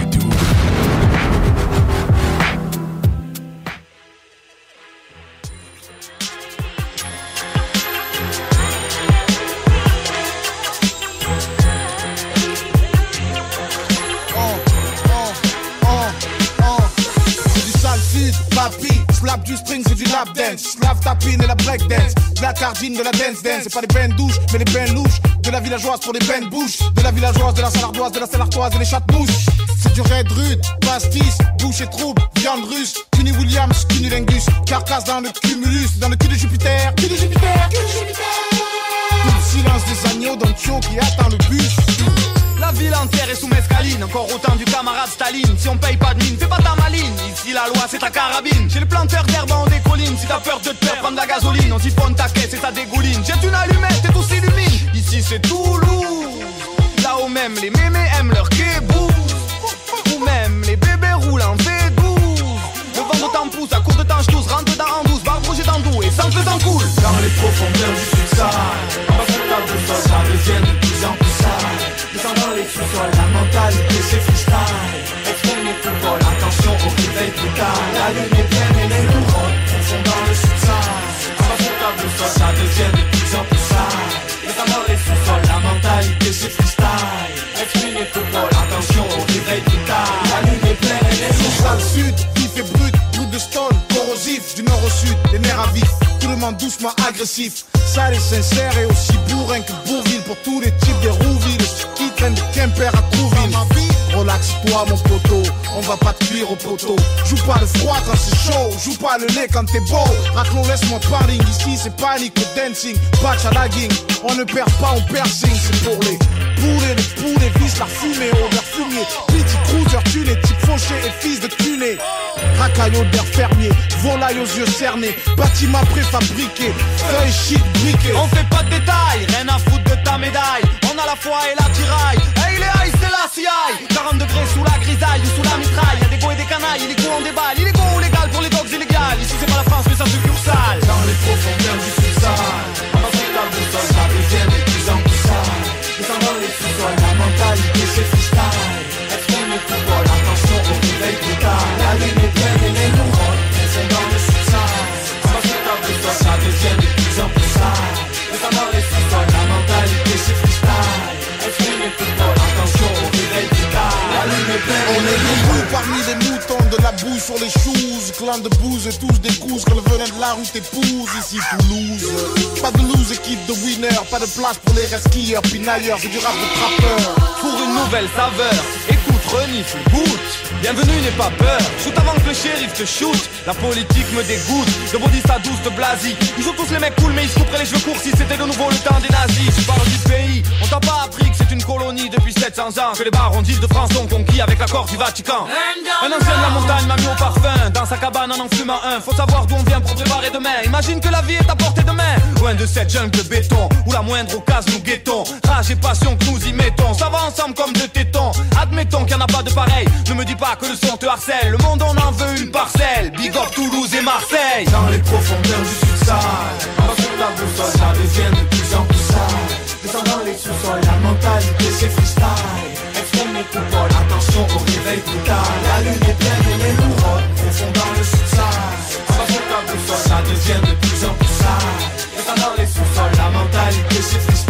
slap du string, c'est du lap dance. Slap tapine et la break dance. De la cardine, de la dance dance. C'est pas des bains douches, mais des bains louches. De la villageoise pour des bains de bouche. De la villageoise, de la salardoise, de la salartoise et les chattes mouches. C'est du raid rude, pastis, bouche et trouble, viande russe. Cuny Williams, cunilingus. Carcasse dans le cumulus, dans le cul de Jupiter. Cul de Jupiter, cul de Jupiter. silence des agneaux d'un tio qui attend le bus. Ville entière est sous mescaline, encore autant du camarade Staline. Si on paye pas de mine, fais pas ta maline. Ici la loi c'est ta carabine. J'ai le planteur d'herbe en des. Si t'as peur de te faire prendre de la gasoline, on siphonne ta caisse et ça dégouline. Jette une allumette et tout s'illumine. Ici c'est Toulouse. Là où même les mémés aiment leur kébou. Ou même les bébés roulent en V12. Le vent de temps pousse, à court de temps j'tousse, rentre dedans en douce, bouger dans doux et sans faisant cool. Dans les profondeurs du sud-sahara, de ça devient Les sous-sols, la mentalité c'est freestyle. Exprime les coupoles, attention au réveil brutal. La lune est pleine et les couronnes font dans le. On la de sol, ça devient de plus en plus sale. Descendant les sous-sols, la mentalité c'est freestyle. Exprime les coupoles, attention au réveil brutal. La lune est pleine et les Sous-sol sud, vif et brut, brut de stone, corrosif, du nord au sud, les nerfs à vif. Tout le monde doucement agressif, sale et sincère et aussi bourrin que Bourville pour tous les types de Rouville de Quimper à Trouville. Relaxe-toi mon poteau, on va pas te cuire au poteau. Joue pas le froid quand c'est chaud, joue pas le lait quand t'es beau. Raclon, laisse-moi parler, ici c'est panique ou dancing, patch à la ging. On ne perd pas, on signe, c'est pour les poulets, les poulets, vis la fumée, odeur fumier. Petit cruiser, tuné, type fauché et fils de tuné. Racaille odeur fermier, volaille aux yeux cernés, bâtiment préfabriqué, feuille shit briqué. On fait pas de détails, rien à foutre de ta médaille. A la foi et la tiraille. Hey les high, c'est la CI. 40 degrés sous la grisaille ou sous la mitraille. Y'a des go et des canailles, il est on déballe. Il est go ou légal pour les dogs illégales. Ici c'est pas la France, mais ça se cure sale. Dans les profondeurs du sous-sol, parmi les moutons de la boue sur les choux Clan de bouse et tous des couses que le venin de la route épouse. Ici Toulouse. Pas de lose, équipe de winner Pas de place pour les resquieurs Pinailleurs, c'est du rap de trappeur. Pour une nouvelle saveur, renifle, goûte. Bienvenue, n'aie pas peur. Shoot avant que le shérif te shoot. La politique me dégoûte. De body à douce de blasi. Ils ont tous les mecs cool, mais ils se couperaient les cheveux courts si c'était de nouveau le temps des nazis. Je parle du pays. On t'a pas appris que c'est une colonie depuis 700 ans. Que les barons d'île de France sont conquis avec l'accord du Vatican. Un ancien de la montagne m'a mis au parfum. Dans sa cabane en en fumant un. Faut savoir d'où on vient pour préparer demain. Imagine que la vie est à portée de main. Loin de cette jungle de béton. Où la moindre occasion nous guettons. Rage et passion que nous y mettons. Ça va ensemble comme deux tétons. Admettons qu'il en pas de pareil. Ne me dis pas que le son te harcèle. Le monde on en veut une parcelle. Big up Toulouse et Marseille. Dans les profondeurs du sur la boussole, ça devient de plus en plus sale. Descendant les sous-sols, la mentalité c'est freestyle. Exprime les coupoles, attention au réveil brutal. La lune est pleine et les couronnes font dans le. On va sur la boussole, ça devient de plus en plus sale. Descendant les sous-sols, la mentalité c'est freestyle.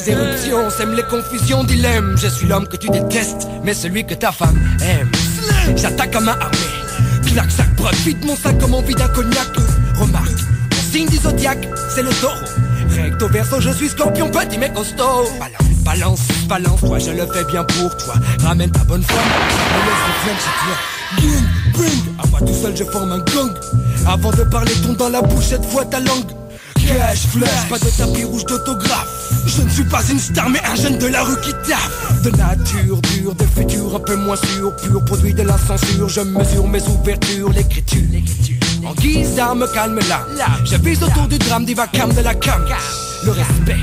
Je fais éruption, sème les confusions, dilemme. Je suis l'homme que tu détestes, mais celui que ta femme aime. J'attaque à main armée, clac, sac, broc, vide mon sac comme on vide un cognac. Remarque, mon signe du zodiaque, c'est le taureau. Recto verso, je suis scorpion, petit mais costaud. Balance, balance, balance, toi, je le fais bien pour toi. Ramène ta bonne foi, me laisse chez toi. Bing, bing, à moi tout seul, je forme un gang. Avant de parler, ton dans la bouche, cette fois ta langue. Cash, flash, pas de tapis rouge d'autographe. Je ne suis pas une star, mais un jeune de la rue qui taffe. De nature dure, de futur un peu moins sûr. Pur produit de la censure, je mesure mes ouvertures, l'écriture. En guise d'arme, calme là. Je vise autour du drame, divacam de la cam. Le respect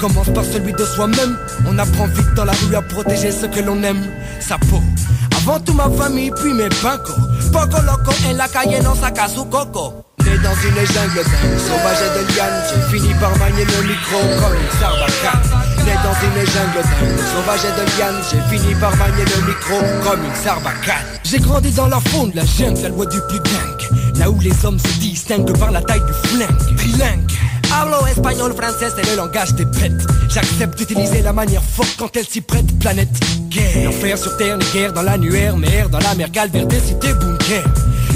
commence par celui de soi-même. On apprend vite dans la rue à protéger ce que l'on aime, sa peau. Avant tout ma famille, puis mes pincos. Poco loco en la calle, non saca su coco. Dans une jungle sauvage et de liane, j'ai fini par manier le micro comme une sarbacane. Né dans une jungle sauvage et de liane, j'ai fini par manier le micro comme une sarbacane. J'ai grandi dans la faune la jungle, la loi du plus dingue. Là où les hommes se distinguent par la taille du flingue. Trilingue. Hablo espagnol, français, c'est le langage des bêtes. J'accepte d'utiliser la manière forte quand elle s'y prête. Planète, guerre. L'enfer sur terre, les guerres dans l'annuaire, mer dans la mer, calvaire des cités, bunker.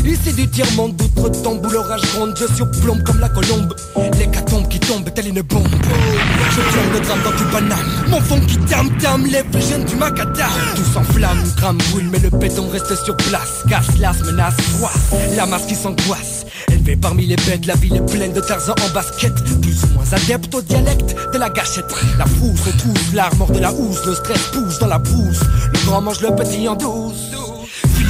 Ici du tiers-monde d'outre-tombe où l'orage gronde, je surplombe comme la colombe. L'hécatombe qui tombe telle une bombe. Je tiens le drame dans du banane. Mon fond qui tam-tam lève le gène du macadam. Tout s'enflamme, crame, brûle, mais le béton reste sur place. Casse, las, menace, froisse. La masse qui s'angoisse. Élevé parmi les bêtes, la ville est pleine de Tarzan en basket. Plus ou moins adepte au dialecte de la gâchette. La frousse retrouve l'armor de la housse, le stress pousse dans la brousse. Le grand mange le petit en douce.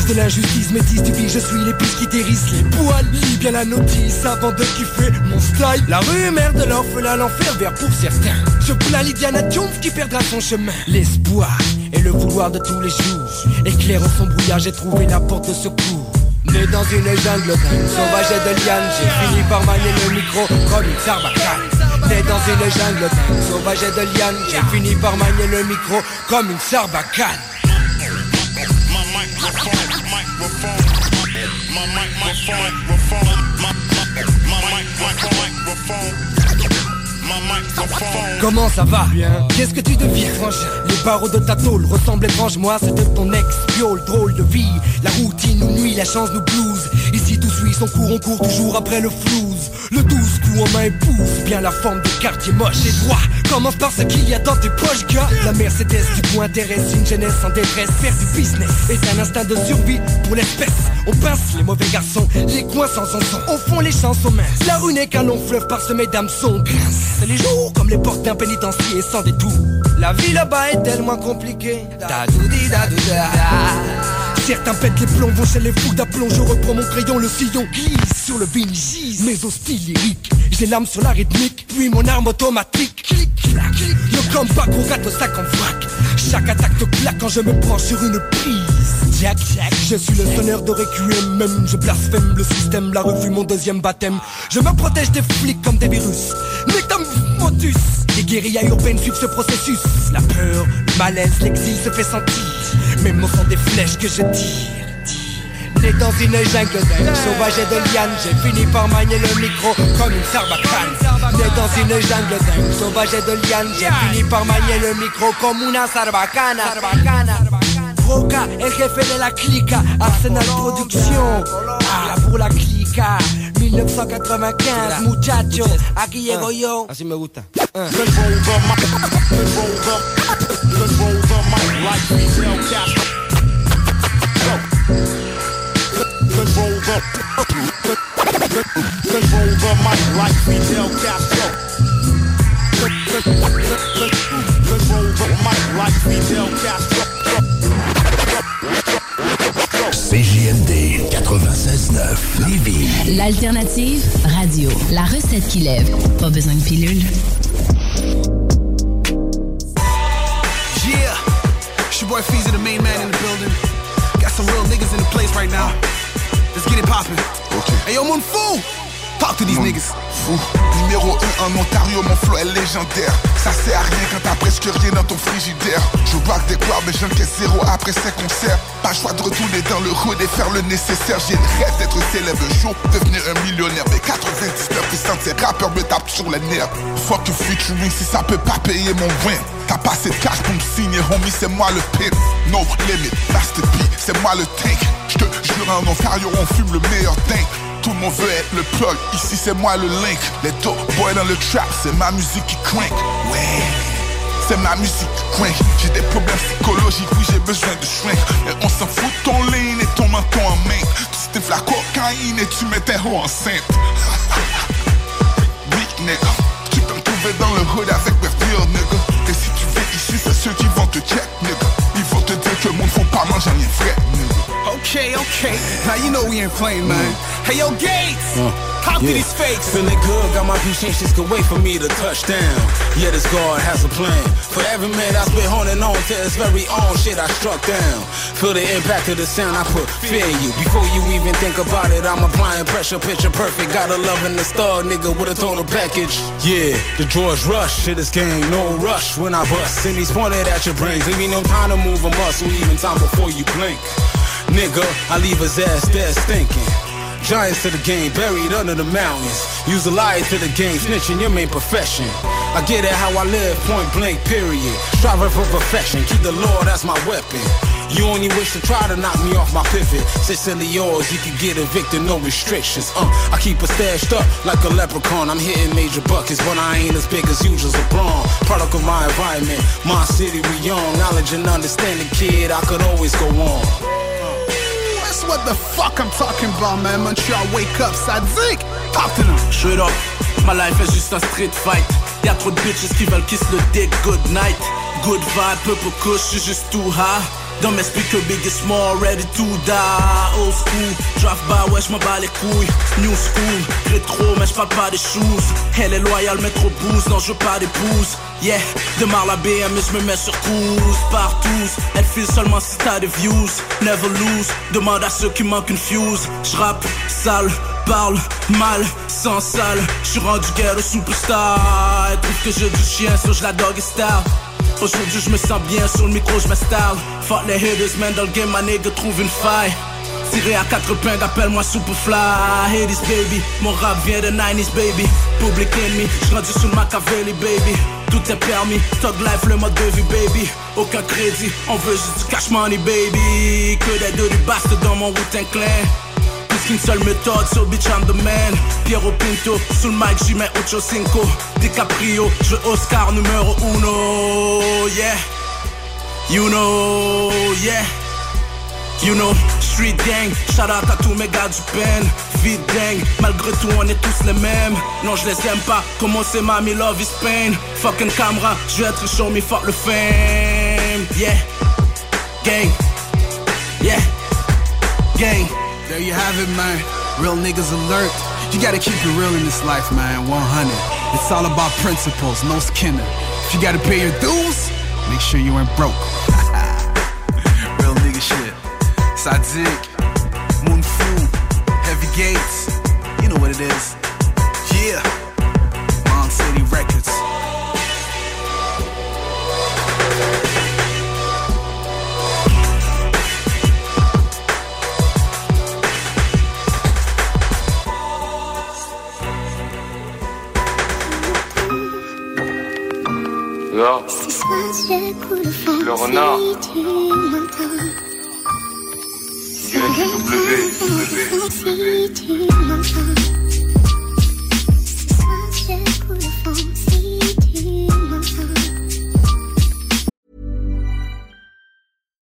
De l'injustice, métis du je suis l'épice qui dérisse les poils. Lis bien la notice avant de kiffer mon style. La rue mère de l'orphelin, l'enfer vert pour certains. Je plains Lydiana Jones qui perdra son chemin. L'espoir et le vouloir de tous les jours. Éclairant son brouillard, j'ai trouvé la porte de secours. Né dans une jungle sauvage et de liane, j'ai fini par manier le micro comme une sarbacane. Né dans une jungle sauvage et de liane, j'ai fini par manier le micro comme une sarbacane. Comment ça va Qu'est-ce que tu deviens Les barreaux de ta tôle ressemblent étrangement à ceux de ton ex. Piole, drôle de vie, la routine nous nuit, la chance nous blouse. Ici tout suit son cours, on court toujours après le flouze. Le douze coup en main épouse bien la forme des quartiers moches et droit Commence par ce qu'il y a dans tes poches gars. La Mercedes du coup intéresse une jeunesse en détresse. Faire du business est un instinct de survie pour l'espèce. On pince les mauvais garçons, les coins sans son Au fond les chansons minces, la rue n'est qu'un long fleuve parsemé d'hameçons C'est les jours comme les portes d'un pénitencier sans détour. La vie là-bas est tellement compliquée. Da-dou-di. Certains pètent les plombs, vont chez les fous d'aplomb. Je reprends mon crayon, le sillon glisse sur le vinyle Mais au style lyrique, j'ai l'âme sur la rythmique Puis mon arme automatique. Clic, clac, le combat gros le sac en vrac. Chaque attaque te claque quand je me prends sur une prise Jack, Jack, je suis le sonneur de Même je blasphème le système, la revue mon deuxième baptême. Je me protège des flics comme des virus. Métamorphotus Les guérillas urbaines suivent ce processus. La peur, le malaise, l'exil se fait sentir. Mes mots sont des flèches que je tire Né dans une jungle dingue, sauvage et de liane J'ai fini par manier le micro comme une sarbacane. Né dans une jungle dingue, sauvage et de liane J'ai fini par manier le micro comme una sarbacana Roca, el jefe de la clica Arsenal Production. Ah, pour la clica. 1995, muchachos Aquí llego yo. Así me gusta Control the mic like Fidel Castro. Control the mic like Fidel Castro. CJMD 96.9 Lévis. L'alternative radio. La recette qui lève. Pas besoin de pilule. Yeah, it's your boy Feezy, the main man in the building. Got some real niggas in the place right now. Let's get it poppin'. Okay. Hey, yo, Moon Fu! Talk to these niggas. Fou, numéro 1 en Ontario, mon flow est légendaire. Ça sert à rien quand t'as presque rien dans ton frigidaire. Je vois des quoi, mais j'encaisse zéro après ces concerts. Pas choix de retourner dans le hood et faire le nécessaire. J'ai le rêve d'être célèbre un jour, devenir un millionnaire. Mais 99% de ces rappeurs me tapent sur les nerfs. Fuck you featuring si ça peut pas payer mon win. T'as pas assez de cash pour me signer, homie, c'est moi le pimp. No limit, Master P, c'est moi le tank. J'te jure en Ontario, on fume le meilleur tank. Tout le monde veut être le plug, ici c'est moi le link. Les dope boys dans le trap, c'est ma musique qui crank. Ouais, c'est ma musique qui crank. J'ai des problèmes psychologiques, oui j'ai besoin de shrink. Mais on s'en fout ton lean et ton menton en main. Tu sniffes la cocaïne et tu mets tes roues enceintes. Big nigga, tu peux me trouver dans le hood avec mes real nigga. Et si tu viens ici, c'est ceux qui vont te check nigga. Le monde faut pas manger rien frais nigga. Okay, okay. Now you know we ain't playing, man. Hey, yo, Gates! Talk to Yeah. these fakes. Feeling good, got my patience can wait for me to touch down. Yeah, this guard has a plan. For every man that's been holding on to his very own shit I struck down. Feel the impact of the sound I put fear in you. Before you even think about it, I'm applying pressure, picture perfect. Got a love in the star, nigga, with a total package. Yeah, the George Rush, shit is game, no rush when I bust. And he's pointed at your brains. Leave me no time to move a muscle, even time before you blink. Nigga, I leave his ass dead stinking. Giants to the game, buried under the mountains. Use a lie to the game, snitching your main profession. I get it how I live, point blank, period. Striving for perfection, keep the Lord as my weapon. You only wish to try to knock me off my pivot. Sicily yours, you can get evicted, no restrictions. Uh, I keep it stashed up like a leprechaun. I'm hitting major buckets, but I ain't as big as usual LeBron. Product of my environment, my city, we young. Knowledge and understanding, kid, I could always go on. What the fuck I'm talking about, man. Montreal, wake up, Sadzik. Talk to them. Straight up, ma life est juste un street fight. Y'a trop de bitches qui veulent kiss le dick, good night. Good vibe, purple kush, j'suis juste too high. Dans mes speakers, big and small, ready to die. Old school, drive by, ouais, j'm'en bats les couilles. New school, rétro, mais j'parle pas des shoes. Elle est loyale, mais trop booze, non, je pas d'épouse. Yeah, démarre la BM et j'me mets sur cruise. Partout, elle file seulement si t'as des views. Never lose, demande à ceux qui manquent une fuse. J'rappe, sale, parle mal, sans sale. J'suis rendu ghetto superstar. Elle trouve que j'ai du chien, so j'la dog style. Aujourd'hui je me sens bien sur le micro, je m'installe. Fuck les haters, man, dans le game, ma nigga trouve une faille. Tiré à quatre pingles, appelle-moi Superfly. Hades, baby, mon rap vient de 90s, baby. Public enemy, je rendu sous le Machiavelli, baby. Tout est permis, Thug life, le mode de vie, baby. Aucun crédit, on veut juste du cash money, baby. Que des deux du bast dans mon Wu-Tang clan. Qu'une seule méthode, so bitch I'm the man Piero Pinto, sous le mic j'y mets Ocho Cinco. DiCaprio, je veux Oscar numéro uno. Yeah. You know, yeah. You know, street gang, shout out à tous mes gars du pen. Vite gang, malgré tout on est tous les mêmes. Non je les aime pas, comment c'est mami love is pain. Fucking camera, je vais être show me fuck le fame. Yeah, gang, yeah, gang There you have it, man. Real niggas alert. You gotta keep it real in this life, man. 100. It's all about principles, no skinner. If you gotta pay your dues, make sure you ain't broke. real nigga shit. Sadzik, Moonfu, Heavy Gates. You know what it is. Yeah. Mon City Records. Le renard.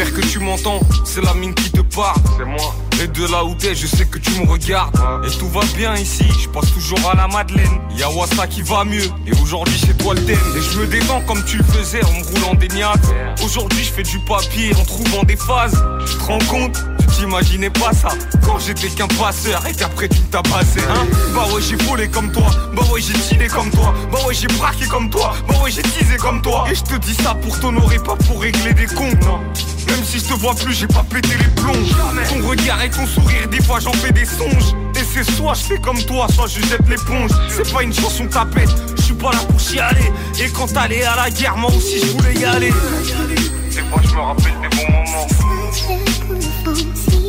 J'espère que tu m'entends, c'est la mine qui te parle. C'est moi. Et de là où t'es, je sais que tu me regardes. Et tout va bien ici, je passe toujours à la Madeleine. Y'a Wassa qui va mieux, et aujourd'hui c'est toi le thème. Et je me défends comme tu le faisais en me roulant des niaques. Aujourd'hui je fais du papier en trouvant des phases. Tu te rends compte? Tu t'imaginais pas ça Quand j'étais qu'un passeur et qu'après tu me tabassais, hein Bah ouais j'ai volé comme toi, bah ouais j'ai tiré comme toi, bah ouais j'ai braqué comme toi, bah ouais j'ai teasé comme toi. Et je te dis ça pour t'honorer, pas pour régler des comptes. Même si je te vois plus, j'ai pas pété les plombs. Ton regard et ton sourire, des fois j'en fais des songes. Et c'est soit je fais comme toi, soit je jette l'éponge. C'est pas une chanson tapette, je suis pas là pour chialer. Et quand t'allais à la guerre, moi aussi je voulais y aller. Des fois je me rappelle des bons moments. Je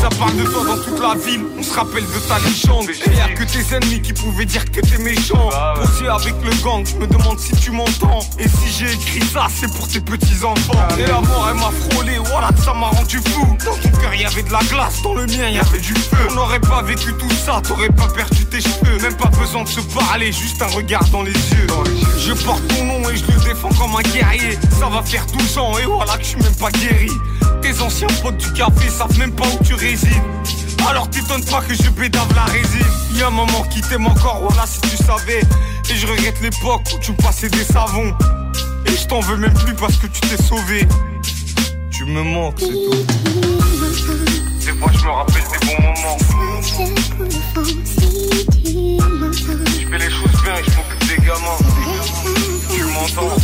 Ça parle de toi dans toute la ville, on se rappelle de ta légende. Et y'a que tes ennemis qui pouvaient dire que t'es méchant. Aussi avec le gang, je me demande si tu m'entends. Et si j'ai écrit ça, c'est pour tes petits enfants. Et la mort, elle m'a frôlé, voilà que ça m'a rendu fou. Dans ton cœur, y avait de la glace, dans le mien, y avait du feu. On n'aurait pas vécu tout ça, t'aurais pas perdu tes cheveux. Même pas besoin de se parler, juste un regard dans les yeux. Je porte ton nom et je le défends comme un guerrier. Ça va faire 12 ans et voilà que je suis même pas guéri. Tes anciens potes du café savent même pas où tu Alors t'étonnes pas que je bédave la résine. Y'a moment qui t'aime encore, voilà si tu savais. Et je regrette l'époque où tu passais des savons. Et je t'en veux même plus parce que tu t'es sauvé. Tu me manques, c'est tout. Des fois je me rappelle des bons moments. Je fais les choses bien et je m'occupe des gamins. Tu m'entends?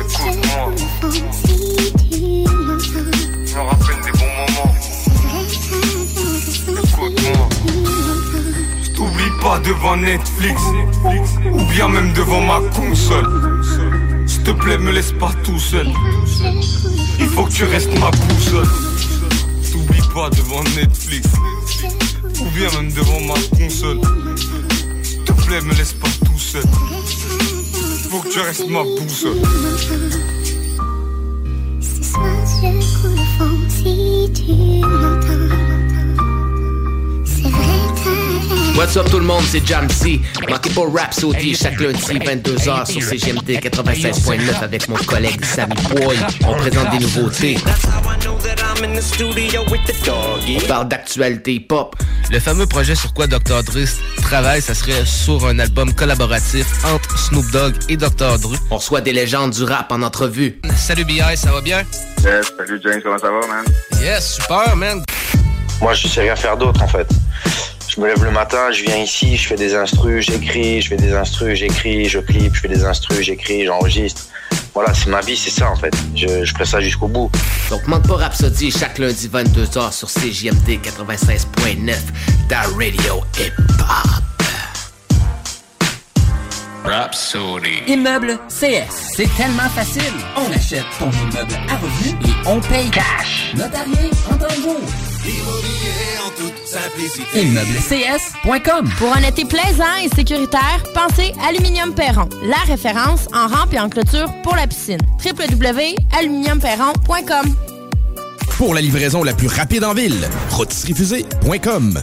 Écoute-moi. Je me rappelle des bons moments. Écoute-moi. Je t'oublie pas devant Netflix. Ou bien même devant ma console. S'il te plaît, me laisse pas tout seul. Il faut que tu restes ma boussole. T'oublie pas devant Netflix. Ou bien même devant ma console. S'il te plaît, me laisse pas tout seul. Faut que tu restes ma boussole. 擦雪过的风，记忆停留。What's up tout le monde, c'est Jamzy. Manquez pas Rhapsody chaque lundi 22h sur CGMD 96.9 avec mon collègue Sammy Boy. On présente des nouveautés. On parle d'actualité pop. Le fameux projet sur quoi Dr. Dre travaille, ça serait sur un album collaboratif entre Snoop Dogg et Dr. Dre. On reçoit des légendes du rap en entrevue. Salut BI, ça va bien? Yes, salut James, comment ça va, man? Yes, super, man. Moi, je sais rien faire d'autre, en fait. Je me lève le matin, je viens ici, je fais des instrus, j'écris, je fais des instrus, j'écris, je clip, je fais des instrus, j'écris, j'enregistre. Voilà, c'est ma vie, c'est ça en fait. Je, je ferai ça jusqu'au bout. Donc manque pas Rhapsody chaque lundi 22h sur CJMD 96.9, ta radio hip-hop. Rhapsody. Immeuble CS, c'est tellement facile. On achète ton immeuble à revenu et on paye cash. Notarié en temps de jour. Immobilier en toute simplicité. Pour un été plaisant et sécuritaire, pensez Aluminium Perron, la référence en rampe et en clôture pour la piscine. www.aluminiumperron.com Pour la livraison la plus rapide en ville, rôtisseriefusée.com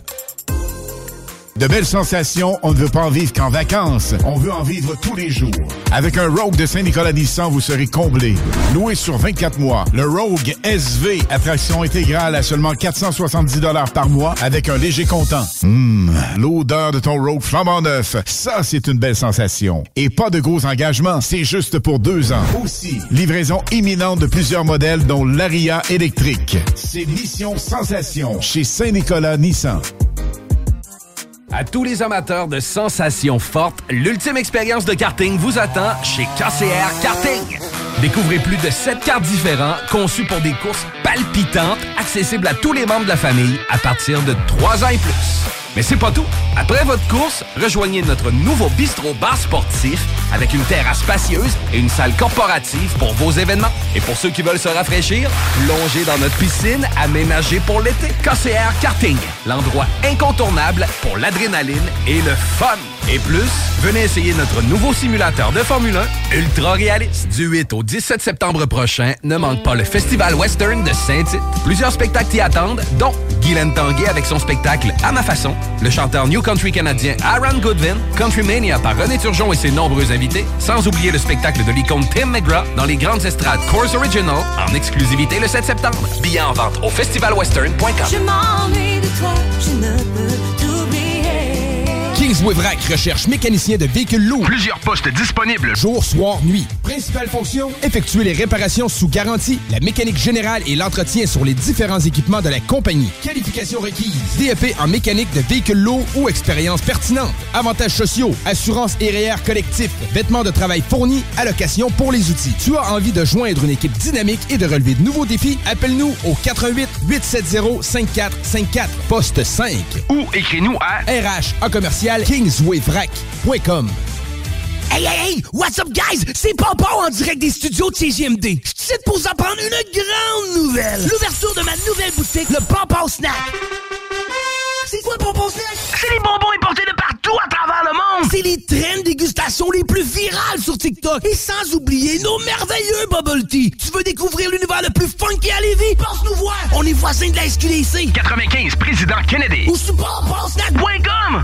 De belles sensations, on ne veut pas en vivre qu'en vacances. On veut en vivre tous les jours. Avec un Rogue de Saint-Nicolas Nissan, vous serez comblé. Loué sur 24 mois, le Rogue SV, attraction intégrale à seulement 470 par mois avec un léger comptant. Hum, l'odeur de ton Rogue flambant neuf, ça c'est une belle sensation. Et pas de gros engagements, c'est juste pour deux ans. Aussi, livraison imminente de plusieurs modèles dont l'Aria électrique. C'est Mission Sensation chez Saint-Nicolas Nissan. À tous les amateurs de sensations fortes, l'ultime expérience de karting vous attend chez KCR Karting. Découvrez plus de 7 cartes différents conçus pour des courses palpitantes, accessibles à tous les membres de la famille à partir de 3 ans et plus. Mais c'est pas tout. Après votre course, rejoignez notre nouveau bistrot bar sportif avec une terrasse spacieuse et une salle corporative pour vos événements. Et pour ceux qui veulent se rafraîchir, plongez dans notre piscine aménagée pour l'été. KCR Karting, l'endroit incontournable pour l'adrénaline et le fun. Et plus, venez essayer notre nouveau simulateur de Formule 1 ultra réaliste. Du 8 au 17 septembre prochain, ne manque pas le Festival Western de Saint-Tite. Plusieurs spectacles y attendent, dont Guylaine Tanguay avec son spectacle À ma façon, le chanteur New Country canadien Aaron Goodwin, Country Mania par René Turgeon et ses nombreux invités, sans oublier le spectacle de l'icône Tim McGraw dans les grandes estrades Course Original en exclusivité le 7 septembre. Billets en vente au festivalwestern.com. Je m'ennuie de toi, je ne recherche mécanicien de véhicules lourds. Plusieurs postes disponibles. Jour, soir, nuit. Principale fonction, effectuer les réparations sous garantie, la mécanique générale et l'entretien sur les différents équipements de la compagnie. Qualification requise. DEP en mécanique de véhicules lourds ou expérience pertinente. Avantages sociaux, assurance et REER collectif, vêtements de travail fournis, allocation pour les outils. Tu as envie de joindre une équipe dynamique et de relever de nouveaux défis? Appelle-nous au 88 870 5454 poste 5 ou écris-nous à RH en commercial kingswayvrac.com. Hey, hey, hey! What's up, guys? C'est Pompon en direct des studios de CGMD. Je suis pour vous apprendre une grande nouvelle. L'ouverture de ma nouvelle boutique, le Pompon Snack. C'est quoi Pompon Snack? C'est les bonbons importés de partout à travers le monde! C'est les traînes dégustation les plus virales sur TikTok. Et sans oublier nos merveilleux bubble tea. Tu veux découvrir l'univers le plus funky à Lévis? Passe nous voir! On est voisins de la SQDC. 95, Président Kennedy. Ou sur pomponsnack.com.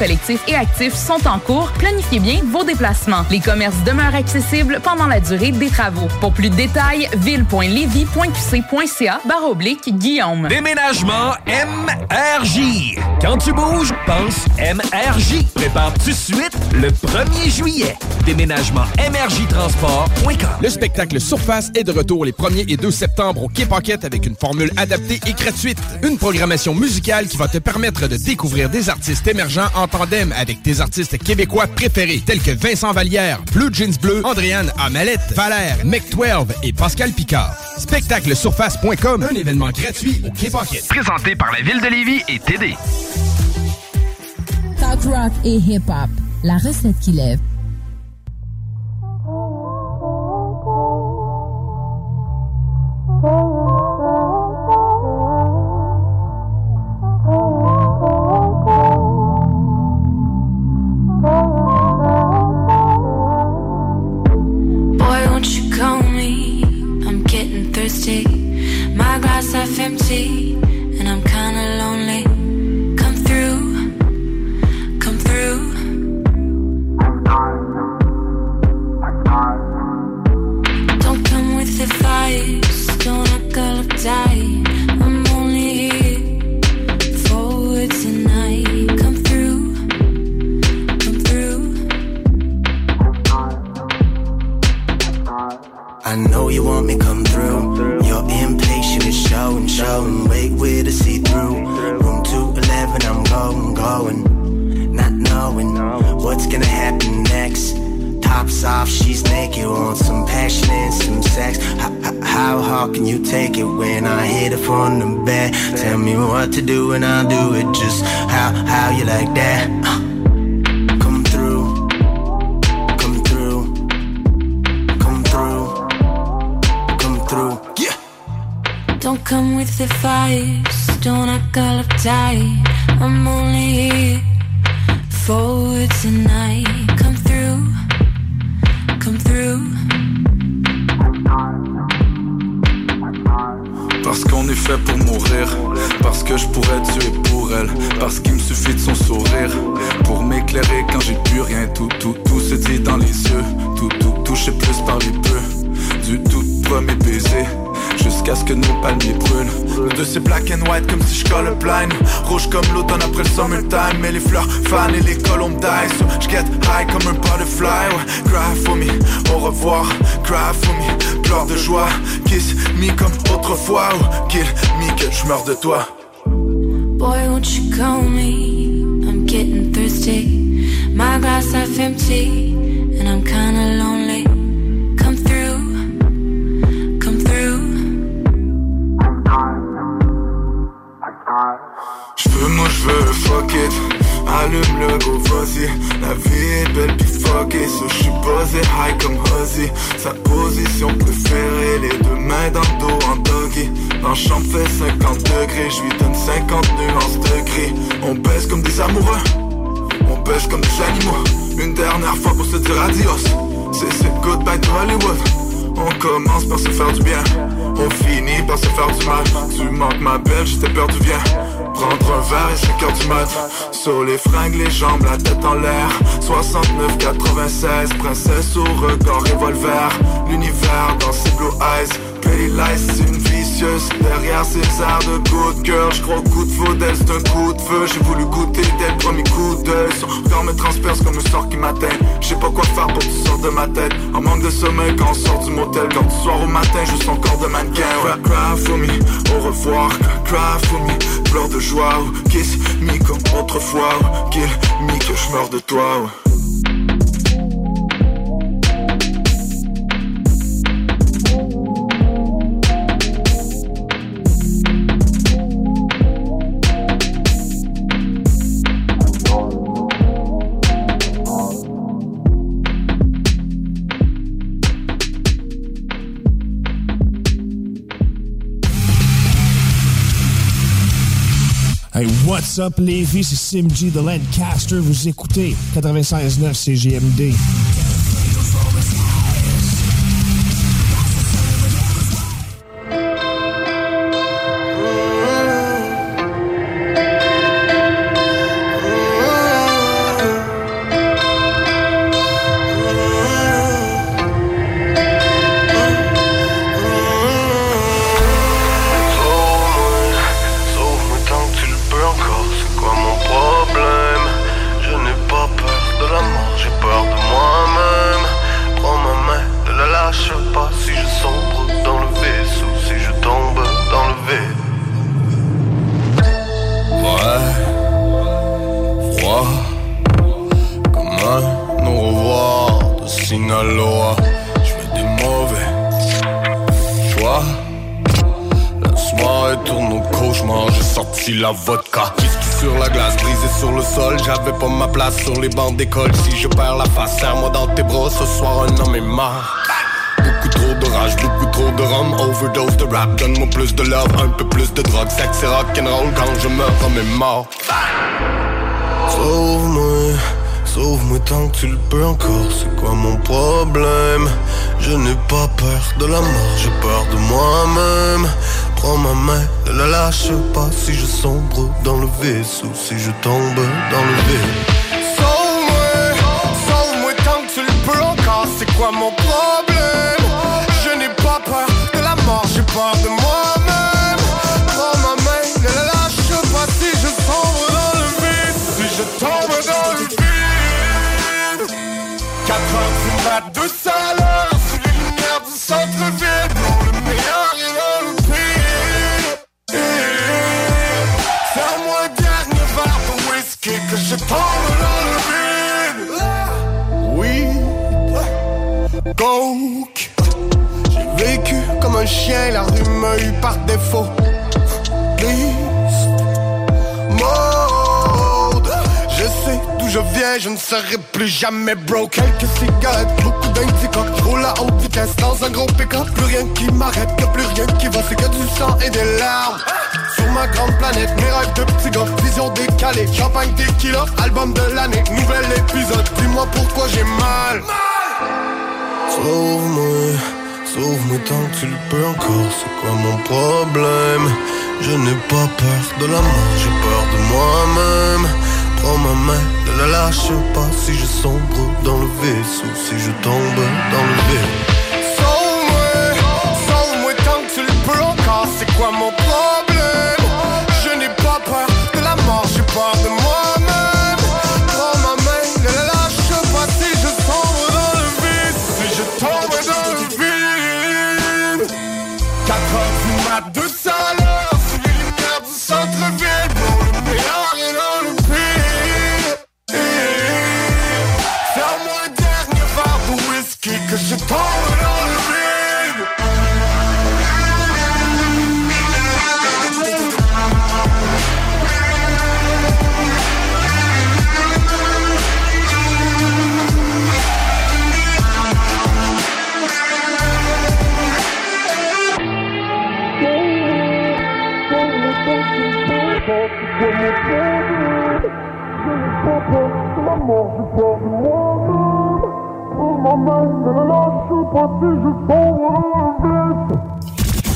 collectifs et actifs sont en cours. Planifiez bien vos déplacements. Les commerces demeurent accessibles pendant la durée des travaux. Pour plus de détails, ville.levy.qc.ca barre oblique Guillaume. Déménagement MRJ. Quand tu bouges, pense MRJ. Prépare tout de suite le 1er juillet. Déménagement MRJtransport.com. Le spectacle Surface est de retour les 1er et 2 septembre au Quai Pocket avec une formule adaptée et gratuite. Une programmation musicale qui va te permettre de découvrir des artistes émergents en tandem avec tes artistes québécois préférés tels que Vincent Vallière, Blue Jeans Bleu, Andréane Amalette, Valère, Mec12 et Pascal Picard. Spectaclesurface.com, un événement gratuit au Quai Pocket. Présenté par la Ville de Lévis et TD. Talk rock et hip-hop, la recette qui lève. Meurs de toi Les fringues, les jambes, la tête en l'air. 69, 96 Princesse au regard revolver. L'univers dans ses blue eyes. Pretty lies, c'est Derrière ses airs de good girl J'crois au coup de faudelle, c'est un coup de feu. J'ai voulu goûter le premier coup d'œil. Son regard me transperce comme un sort qui m'atteint J'sais pas quoi faire pour que tu sortes de ma tête. En manque de sommeil quand on sort du motel. Quand du soir au matin, je son corps de mannequin. Cry, cry for me, au revoir. Cry for me, pleure de joie. Ou Kiss me comme autrefois. Ou Kill me que je meurs de toi. Ou. What's up, Lévis? C'est Simji de Lancaster. Vous écoutez 96.9 CGMD. Si je perds la face, serre-moi dans tes bras. Ce soir, un homme est mort. Beaucoup trop de rage, beaucoup trop de rhum. Overdose de rap, donne-moi plus de love. Un peu plus de drogue, sexe et rock'n'roll Quand je est mort. Sauve-moi, sauve-moi tant que tu le peux encore, c'est quoi mon problème? Je n'ai pas peur de la mort, j'ai peur de moi-même. Prends ma main, ne la lâche pas. Si je sombre dans le vaisseau, si je tombe dans le vide mon problème? Je n'ai pas peur de la mort, j'ai peur de moi-même. Prends ma main, ne lâche pas si je sombre dans le vide, si je tombe dans le vide. 4 heures deux saleurs la rue m'a eu par défaut. Please, mode. Je sais d'où je viens, je ne serai plus jamais broke. Quelques cigarettes, beaucoup d'indica, roule à haute vitesse dans un gros pick-up. Plus rien qui m'arrête, plus rien qui va, c'est que du sang et des larmes. Sur ma grande planète, mes rêves de petits gars, vision décalée, champagne tequila, album de l'année, nouvel épisode. Dis-moi pourquoi j'ai mal. Sauve-moi, Sauve-moi tant que tu le peux encore, c'est quoi mon problème? Je n'ai pas peur de la mort, j'ai peur de moi-même. Prends ma main, ne la lâche pas. Si je sombre dans le vaisseau, si je tombe dans le vide. Sauve-moi, sauve-moi tant que tu le peux encore, c'est quoi mon problème?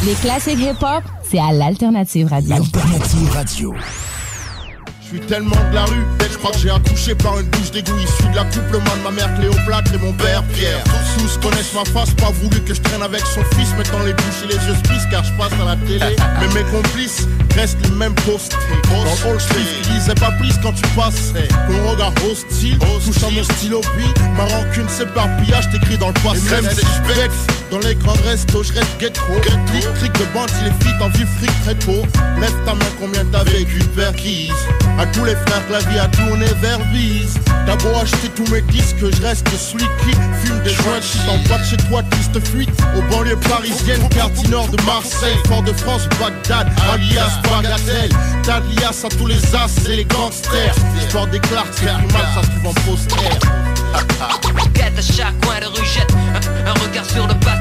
Les classiques hip-hop, c'est à l'Alternative Radio. Alternative Radio. Je suis tellement de la rue, crois que j'ai accouché par une douche d'égout issue de l'accouplement de ma mère Cléopâtre et mon père Pierre. Tous, connaissent ma face, pas voulu que je traîne avec son fils, mettant les bouches et les yeux spisse car je passe à la télé. Mais mes complices restent les mêmes postés. Dans All Street, ils disaient pas plus quand tu passais. Ton regard hostile, touchant mon stylo, puis ma rancune s'éparpillage t'écris dans le passé. Et même si je dans les grands restos, je reste ghetto. Clic, clic de bande, si les filles t'en vivent fric très tôt. Lève ta main, combien t'as vécu perquise. À tous les frères la vie a tourné vers bise. T'as beau acheter tous mes disques, je reste celui qui fume des joints en bas de chez toi, triste fuite. Aux banlieues parisiennes, quartier nord de Marseille, Fort-de-France, Bagdad, alias Bagatelle. T'as lias à tous les as et les gangsters. Sport des Clarks, c'est du mal, ça trouve en poster. Quête à chaque coin de rue jette un, regard sur le bas,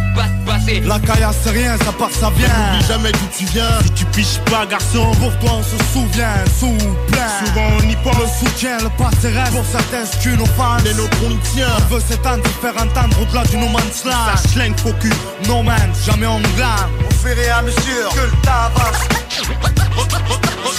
passé. La caillasse c'est rien, ça part, ça vient. N'oublie jamais d'où tu viens. Si tu piches pas, garçon, pour toi on se souvient. Sous plein. Souvent on y pense. Le soutien, le passé reste. Pour certains, c'est une offense. Les nôtres, on y tient. On veut s'étendre, se faire entendre au-delà du no man's land. Ça schlingue, cocu. No man, jamais on glane. On rien à mesure. Que le temps avance.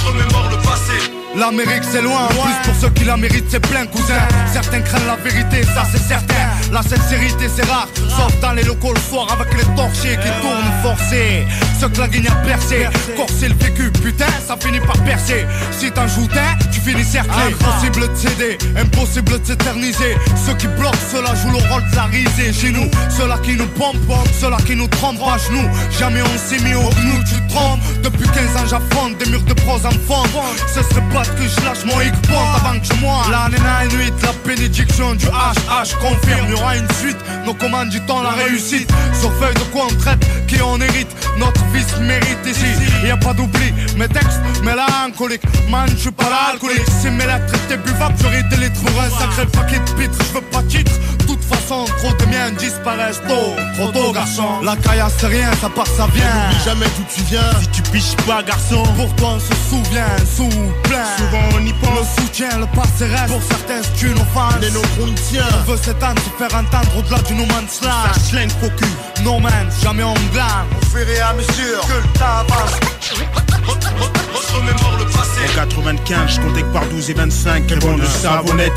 Remémore le passé. L'Amérique c'est loin, plus pour ceux qui la méritent c'est plein cousin. Certains craignent la vérité, ça c'est certain. La sincérité c'est rare, sauf dans les locaux le soir avec les torchés qui tournent forcés. Ceux que la guigne a percé, corser le vécu, putain ça finit par percer. Si t'en joues tu finis cerclé. Impossible de céder, impossible de s'éterniser. Ceux qui bloquent, ceux-là jouent le rôle de la risée. Chez nous, ceux-là qui nous pompent, ceux-là qui nous trompent à genoux. Jamais on s'est mis au genou, tu trompes Depuis 15 ans j'affronte des murs de prose en fond. Ce serait pas que je lâche mon hic avant que je moire L'année 9-8, la bénédiction du HH confirme, une suite Nos commanditons la réussite. Sur feuille de quoi on traite, qui on hérite. Notre fils mérite ici, y a pas d'oubli Mes textes, mélancoliques, man je suis pas l'alcoolique. Si mes lettres étaient buvables, j'aurais été les pour un sacré paquet de pitres. Je veux pas titre, toute façon trop de miens disparaissent tôt. Trop tôt garçon, la caillasse c'est rien, ça part ça vient. N'oublie jamais d'où tu viens, si tu piches pas garçon. Pour toi on se souvient, sous plein Souvent on y pense, le soutien, le passé reste. Pour certains c'est une offense, les nôtres on tient. On veut s'étendre, se faire entendre au-delà du no man's land. Ça schlingue faux cul, no man, jamais on glane On rien à mesure, que le temps avance Remémore le passé. En 95, je comptais que par 12 et 25 Quel bon de savonnette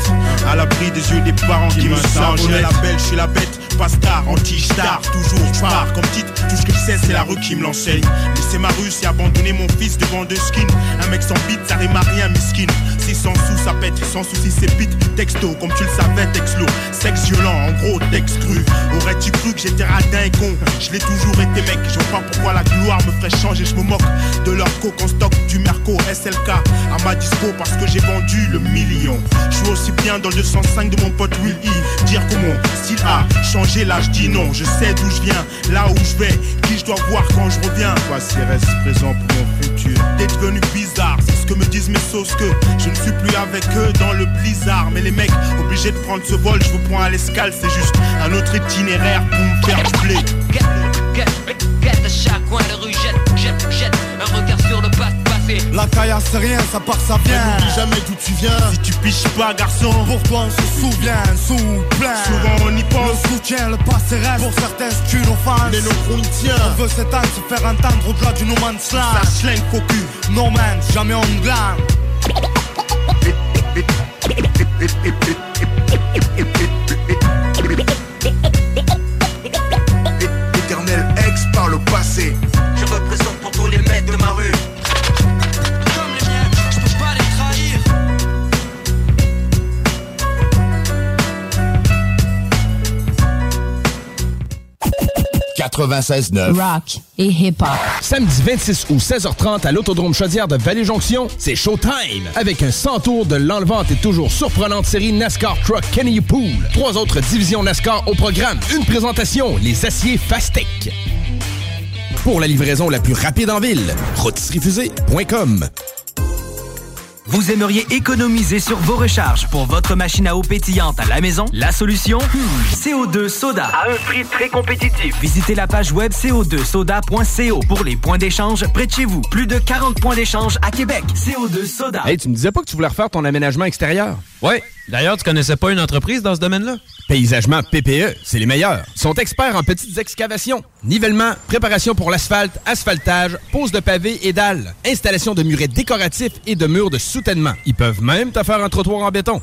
À l'abri des yeux des parents qui, me savonnaient. La belle, je suis la bête, pas star, anti-star Toujours je pars comme titre, tout ce que je sais c'est la rue qui me l'enseigne. Laisser ma rue, c'est abandonner mon fils devant deux skins. Un mec sans bite, ça rime à rien, miskin Si sans sous ça pète, sans souci c'est pite Texto, comme tu le savais, texte lourd Sexe violent, en gros, texte cru Aurais-tu cru que j'étais radin et con? Je l'ai toujours été mec, je vois pas pourquoi la gloire me ferait changer. Je me moque de leur coke en stock du Merco SLK à ma dispo parce que j'ai vendu le million. Je suis aussi bien dans le 205 de mon pote Will E. Dire que mon style a changé là je dis non Je sais d'où je viens, là où je vais Qui je dois voir quand je reviens. Voici reste présent pour mon futur. T'es devenu bizarre, c'est ce que me disent mes sauces Que je ne suis plus avec eux dans le blizzard Mais les mecs obligés de prendre ce vol Je vous prends à l'escale, c'est juste un autre itinéraire pour me faire du blé Quête à chaque coin de rue jette, jette, jette Un regard sur le passer. La caillasse c'est rien, ça part, ça vient. N'oublie jamais d'où tu viens. Si tu piches pas, garçon, pour toi on se souvient. Sous plein. Souvent on y pense. Le soutien, le passé reste. Pour certains, c'est une offense. Les nôtres, on tient. On veut s'éteindre, se faire entendre au-delà du no man's land. Ça cocu. No man, jamais on glane. Éternel 96.9. Rock et hip-hop. Samedi 26 août, 16h30 à l'Autodrome Chaudière de Vallée-Jonction, c'est Showtime! Avec un 100 tours de l'enlevante et toujours surprenante série NASCAR Truck Kenny Pool. Trois autres divisions NASCAR au programme. Une présentation, les aciers Fastec. Pour la livraison la plus rapide en ville, rotisseriefusée.com. Vous aimeriez économiser sur vos recharges pour votre machine à eau pétillante à la maison? La solution? Hmm, CO2 Soda. À un prix très compétitif. Visitez la page web co2soda.co pour les points d'échange près de chez vous. Plus de 40 points d'échange à Québec. CO2 Soda. Hey, tu me disais pas que tu voulais refaire ton aménagement extérieur? Ouais. D'ailleurs, tu connaissais pas une entreprise dans ce domaine-là? Paysagement PPE, c'est les meilleurs. Ils sont experts en petites excavations, nivellement, préparation pour l'asphalte, asphaltage, pose de pavés et dalles, installation de murets décoratifs et de murs de soutènement. Ils peuvent même te faire un trottoir en béton.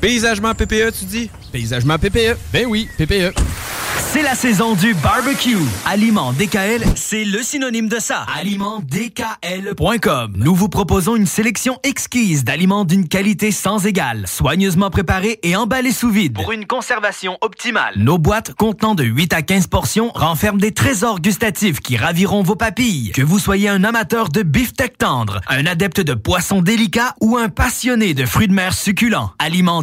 Paysagement PPE, tu dis? Paysagement PPE. Ben oui, PPE. C'est la saison du barbecue. Aliment DKL, c'est le synonyme de ça. AlimentDKL.com. Nous vous proposons une sélection exquise d'aliments d'une qualité sans égale, soigneusement préparés et emballés sous vide pour une conservation optimale. Nos boîtes contenant de 8 à 15 portions renferment des trésors gustatifs qui raviront vos papilles. Que vous soyez un amateur de beefsteak tendre, un adepte de poissons délicats ou un passionné de fruits de mer succulents, Aliment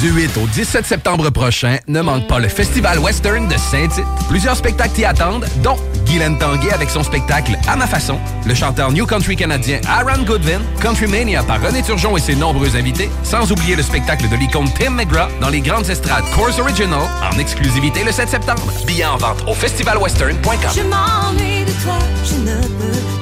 Du 8 au 17 septembre prochain, ne manque pas le Festival Western de Saint-Tite. Plusieurs spectacles t'y attendent, dont Guylaine Tanguay avec son spectacle À ma façon, le chanteur New Country canadien Aaron Goodwin, Country Mania par René Turgeon et ses nombreux invités, sans oublier le spectacle de l'icône Tim McGraw dans les grandes estrades Course Original en exclusivité le 7 septembre. Billets en vente au festivalwestern.com. Je de toi, je ne.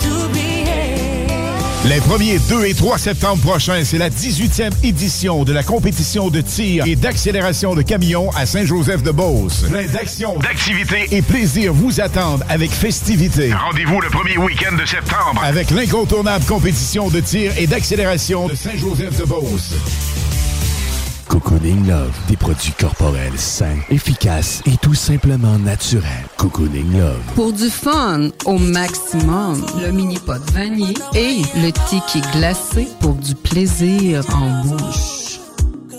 Les 1er, 2 et 3 septembre prochains, c'est la 18e édition de la compétition de tir et d'accélération de camions à Saint-Joseph-de-Beauce. Plein d'actions, d'activités et plaisir vous attendent avec festivité. Rendez-vous le premier week-end de septembre. Avec l'incontournable compétition de tir et d'accélération de Saint-Joseph-de-Beauce. Cocooning Love, des produits corporels sains, efficaces et tout simplement naturels. Cocooning Love. Pour du fun au maximum, le mini pot vanille et le tiki glacé pour du plaisir en bouche.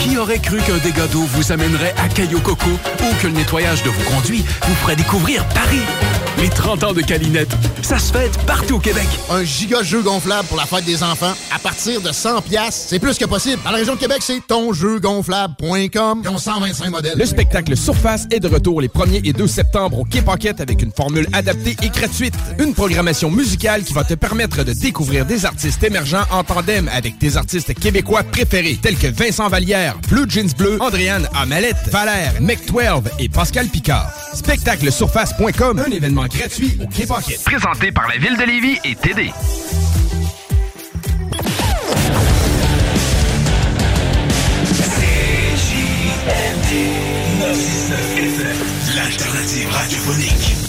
Qui aurait cru qu'un dégât d'eau vous amènerait à Caillou Coco ou que le nettoyage de vos conduits vous ferait découvrir Paris? Les 30 ans de Calinette, ça se fête partout au Québec. Un giga jeu gonflable pour la fête des enfants à partir de 100 pièces, c'est plus que possible. Dans la région de Québec, c'est tonjeugonflable.com. Ils ont 125 modèles. Le spectacle Surface est de retour les 1er et 2 septembre au Quai Pocket avec une formule adaptée et gratuite. Une programmation musicale qui va te permettre de découvrir des artistes émergents en tandem avec tes artistes québécois préférés tels que Vincent Vallière, Blue Jeans Bleu, Andréane Amalette, Valère, Mec12 et Pascal Picard. Spectacle-surface.com, un événement gratuit au Quai Présenté par la Ville de Lévis et TD. L'alternative radiophonique.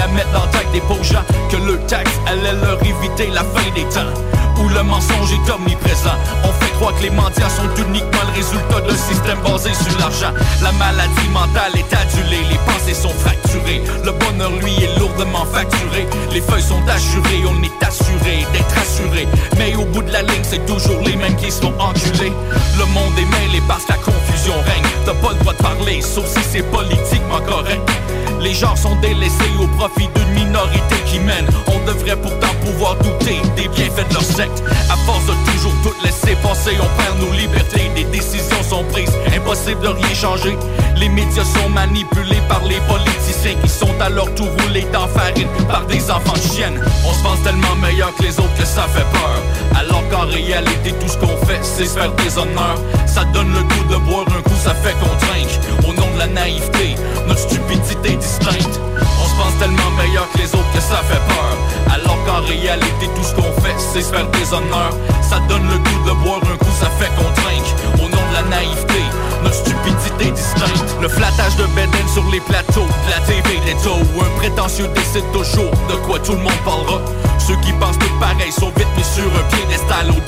À mettre la tête des pauvres gens que le taxe allait leur éviter la fin des temps. Où le mensonge est omniprésent. On fait croire que les mendiants sont uniquement le résultat d'un système basé sur l'argent. La maladie mentale est adulée, les pensées sont fracturées. Le bonheur, lui, est lourdement facturé. Les feuilles sont assurées, on est assuré d'être assuré. Mais au bout de la ligne, c'est toujours les mêmes qui se font enculer. Le monde est mêlé parce que la confusion règne. T'as pas le droit de parler, sauf si c'est politiquement correct. Les gens sont délaissés au profit d'une minorité qui mène. On devrait pourtant pouvoir douter des bienfaits de leur secte. À force de toujours tout laisser passer, on perd nos libertés. Des décisions sont prises, impossible de rien changer. Les médias sont manipulés par les politiciens qui sont à leur tour roulés dans farine par des enfants de chiennes. On se pense tellement meilleur que les autres que ça fait peur. Alors qu'en réalité, tout ce qu'on fait, c'est se faire des honneurs. Ça donne le goût de boire un coup, ça fait qu'on trinque. Au nom de la naïveté, notre stupidité On se pense tellement meilleur que les autres que ça fait peur. Alors qu'en réalité, tout ce qu'on fait, c'est se faire des honneurs. Ça donne le goût de boire un coup, ça fait qu'on trinque. Au nom de la naïveté, notre stupidité distincte. Le flattage de Beden sur les plateaux, de la TV des taux. Un prétentieux décide toujours de quoi tout le monde parlera. Ceux qui pensent tout pareil sont vite mis sur un piédestal au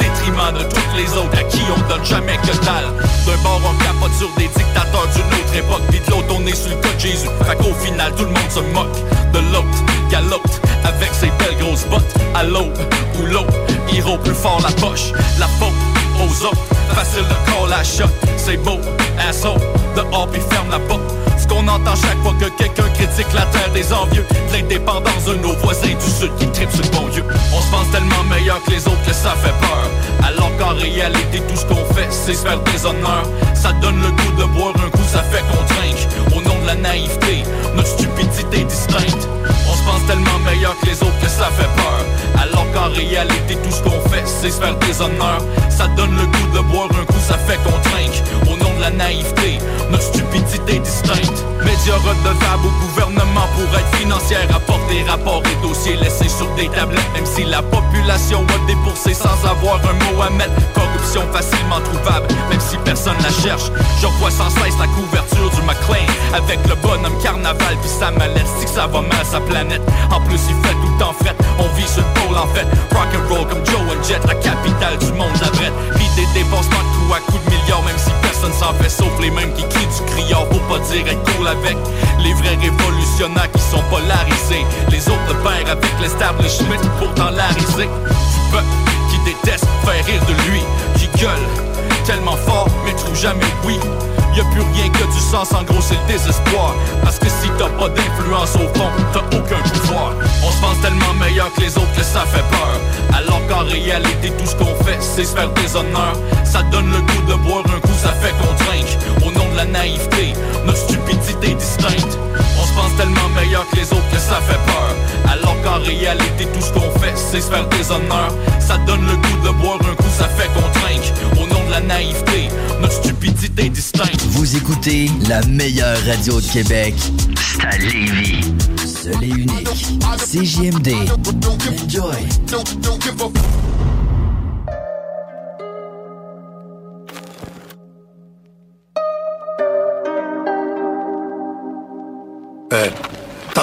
la poche, la faute aux autres. Facile de call la shot, c'est beau, asshole, dehors puis ferme la porte. Ce qu'on entend chaque fois que quelqu'un critique la terre des envieux L'indépendance de nos voisins du sud qui tripent sur le bon Dieu. On se pense tellement meilleur que les autres que ça fait peur. Alors qu'en réalité tout ce qu'on fait c'est se faire des honneurs. Ça donne le goût de boire un coup, ça fait qu'on trinque. Au nom de la naïveté, notre stupidité distincte. On se pense tellement meilleur que les autres que ça fait peur Alors qu'en réalité tout ce qu'on fait c'est se faire des honneurs. Ça donne le goût de boire un coup, ça fait qu'on trinque. Au nom de la naïveté, notre stupidité distincte. Médias redevables au gouvernement pour être financière Apporter rapports et dossiers laissés sur des tablettes. Même si la population a déboursé sans avoir un mot à mettre. Corruption facilement trouvable, même si personne la cherche. Je revois sans cesse la couverture du McLean Avec le bonhomme carnaval puis sa mallette. Si ça va mal sa planète. En plus il fait tout temps fret. On vit sur le pôle en fait. Rock and roll comme Joe and Jet La capitale du monde la brette Puis des dépensements de à coups de milliards Même si personne s'en fait sauf les mêmes qui crient du criard Pour pas dire être cool avec. Les vrais révolutionnaires qui sont polarisés Les autres pères avec l'establishment Pourtant larisé Du peuple qui déteste faire rire de lui Qui gueule tellement fort mais trouve jamais oui. Y'a plus rien que du sens, en gros c'est le désespoir. Parce que si t'as pas d'influence au fond, t'as aucun pouvoir. On se pense tellement meilleur que les autres que ça fait peur. Alors qu'en réalité tout ce qu'on fait c'est se faire des honneurs. Ça donne le goût de boire un coup, ça fait qu'on trinque. Au nom de la naïveté, notre stupidité distincte Pense tellement meilleur que les autres que ça fait peur Alors qu'en réalité tout ce qu'on fait c'est se faire des honneurs Ça donne le goût de boire un coup, ça fait qu'on trinque Au nom de la naïveté, notre stupidité est distincte Vous écoutez la meilleure radio de Québec. C'est à Lévis. Seul et unique. CJMD. Enjoy.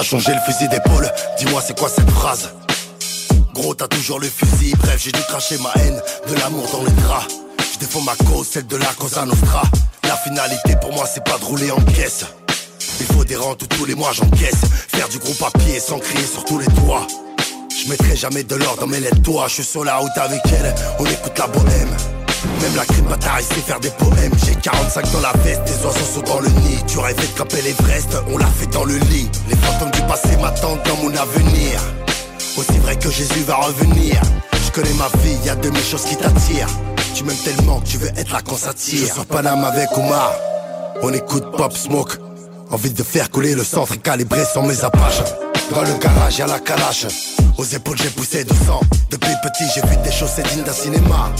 Changé le fusil d'épaule, dis-moi c'est quoi cette phrase? Gros t'as toujours le fusil, bref j'ai dû cracher ma haine, de l'amour dans les draps. Je défends ma cause, celle de la Cosa Nostra. La finalité pour moi c'est pas de rouler en caisse. Il faut des rentes tous les mois j'encaisse. Faire du gros papier sans crier sur tous les toits Je mettrai jamais de l'or dans mes lettres toi Je suis sur la route avec elle, on écoute la bohème même la crime bataille sait faire des poèmes. J'ai 45 dans la veste, des oiseaux sont dans le nid. Tu rêvais de camper l'Everest, on l'a fait dans le lit. Les fantômes du passé m'attendent dans mon avenir. Aussi vrai que Jésus va revenir. Je connais ma vie, y a de mes choses qui t'attirent. Tu m'aimes tellement que tu veux être là quand ça tire. Je sors Paname avec Omar. On écoute Pop Smoke. Envie de faire couler le centre calibré sans mes apaches. Dans le garage y'a la calache. Aux épaules j'ai poussé du sang. Depuis petit j'ai vu des choses dignes d'un cinéma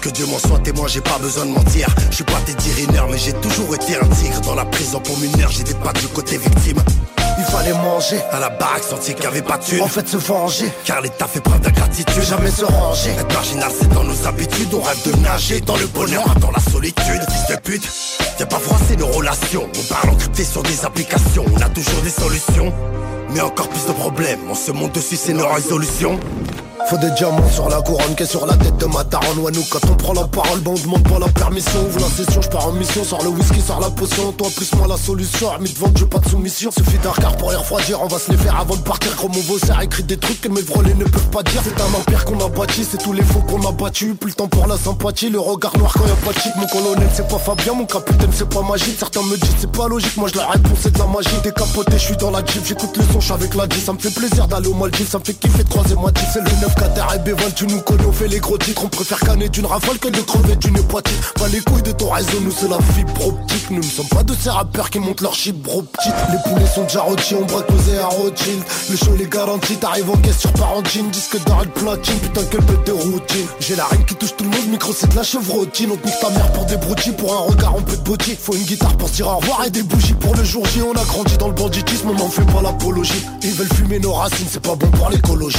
Que Dieu m'en soit témoin, j'ai pas besoin de mentir. Je suis pas tes Riner, mais j'ai toujours été un tigre. Dans la prison pour mineur, j'étais pas du côté victime. Il fallait manger à la baraque, sentir qu'il avait pas de thune. En fait, se venger, car l'État fait preuve d'ingratitude. Jamais se ranger. Être marginal, c'est dans nos habitudes. On rêve de nager dans le bonheur, dans la solitude. Fils de pute, viens pas froisser nos relations. On parle encrypté sur des applications. On a toujours des solutions. Mais encore plus de problèmes. On se monte dessus, c'est nos résolutions. Faut des diamants sur la couronne qui est sur la tête de ma daronne. Ouais nous quand on prend la parole on demande pas la permission. Ouvre la session, je pars en mission, sors le whisky, sors la potion. Toi plus moi la solution, armée de vente, j'ai pas de soumission. Suffit d'un regard pour les refroidir, on va se les faire avant de partir. Gros mon a écrit des trucs que mes vrolés ne peuvent pas dire. C'est un empire qu'on a bâti, c'est tous les faux qu'on a battu Plus le temps pour la sympathie, le regard noir quand y'a pas de Mon colonel c'est pas Fabien, mon capitaine c'est pas magique. Certains me disent c'est pas logique, moi je la réponse c'est de la magie. Décapoté, je suis dans la jeep, j'écoute le son, avec la G Ça me fait plaisir d'aller au Maldives, ça me fait kiffer croiser ma C'est le 9 Qatar et Béval, tu nous connais, on fait les gros titres. On préfère canner d'une rafale que de crever d'une hépatite Pas les couilles de ton réseau, nous c'est la fibre optique. Nous ne sommes pas de ces rappeurs qui montent leur chip bro petite Les poulets sont déjà rôtis, on braque posé à Rothschild. Le show les garantit, t'arrives en caisse sur Parentine. Disque de platine, putain quel bête de routine. J'ai la reine qui touche tout le monde, micro c'est de la chevrotine. On nique ta mère pour des broutilles, pour un regard on peut de body Faut une guitare pour se dire au revoir et des bougies pour le jour J. On a grandi dans le banditisme, on n'en fait pas l'apologie. Ils veulent fumer nos racines, c'est pas bon pour l'écologie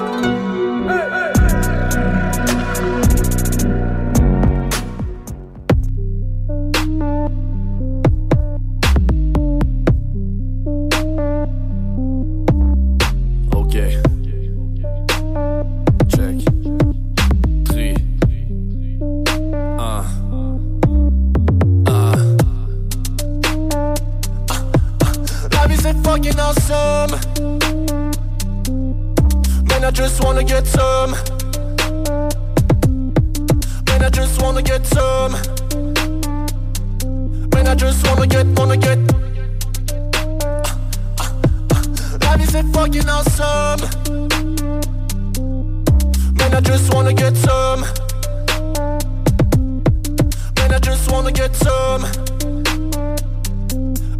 Get some Man I just wanna get some Man I just wanna get, wanna get vie c'est fucking awesome Man I just wanna get some Man I just wanna get some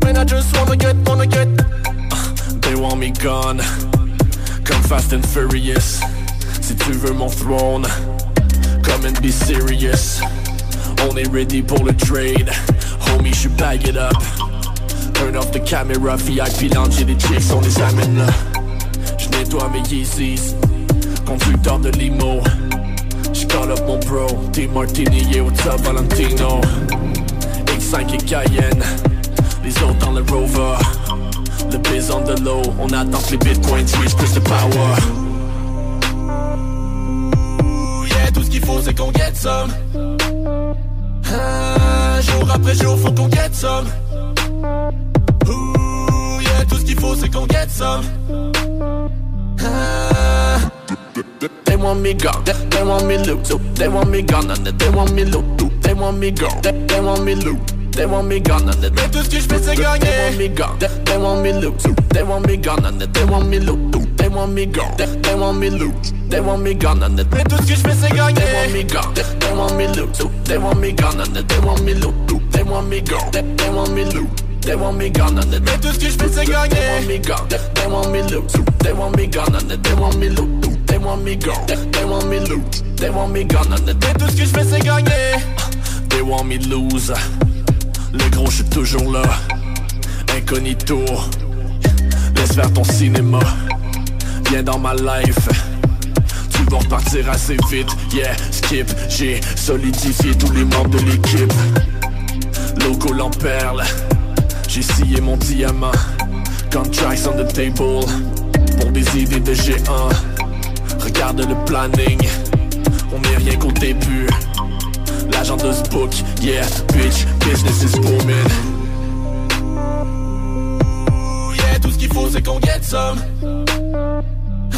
Man, I just wanna get, wanna get. They want me gone. Come fast and furious. Si tu veux mon throne, come and be serious. On est ready pour le trade. Homie, je bag it up. Turn off the camera, VIP lounge et des chicks, on les amène là. Je nettoie mes Yeezys. Conducteur de limo. J'call up mon bro. T Martini, what's up, Valentino? X5 et Cayenne. Les autres dans le Rover. Le biz on the low. On attend que les bitcoins reach plus de power. Faut c'est qu'on get some. Ah, jour après jour, faut qu'on get some. Ouh, yeah, tout ce qu'il faut c'est qu'on get some. Ah. They want me gone, they, they want me loot, they want me gone, and they want me loot, they want me gone, they, they want me loot. They want me gone and Mais tout ce que je fais c'est gagner They want me gone, they, they want me loot They want me gone and they want me loot want me gone, they, they want me loot They want me gone and Mais tout ce que je fais c'est gagner They want me gone, they, they want me loot They want me gone and they want me loot. They want me gone, they, they want me loot They want me gone and they Mais tout ce que je fais c'est gagner They want me gone, they, they want me loot They want me gone and they want me loot. They want me gone, they, they want me loot They want me gone and they Mais tout ce que je fais c'est gagner They want me lose le gros, je suis toujours là. Incognito. Laisse faire ton cinéma. Dans ma life. Tu vas repartir assez vite. Yeah, skip. J'ai solidifié tous les membres de l'équipe. Logo l'emperle. J'ai scié mon diamant. Contracts on the table. Pour des idées de géants. Regarde le planning. On n'est rien qu'au début. L'agent de ce book, yeah, bitch, business is booming. Yeah, tout ce qu'il faut c'est qu'on get some.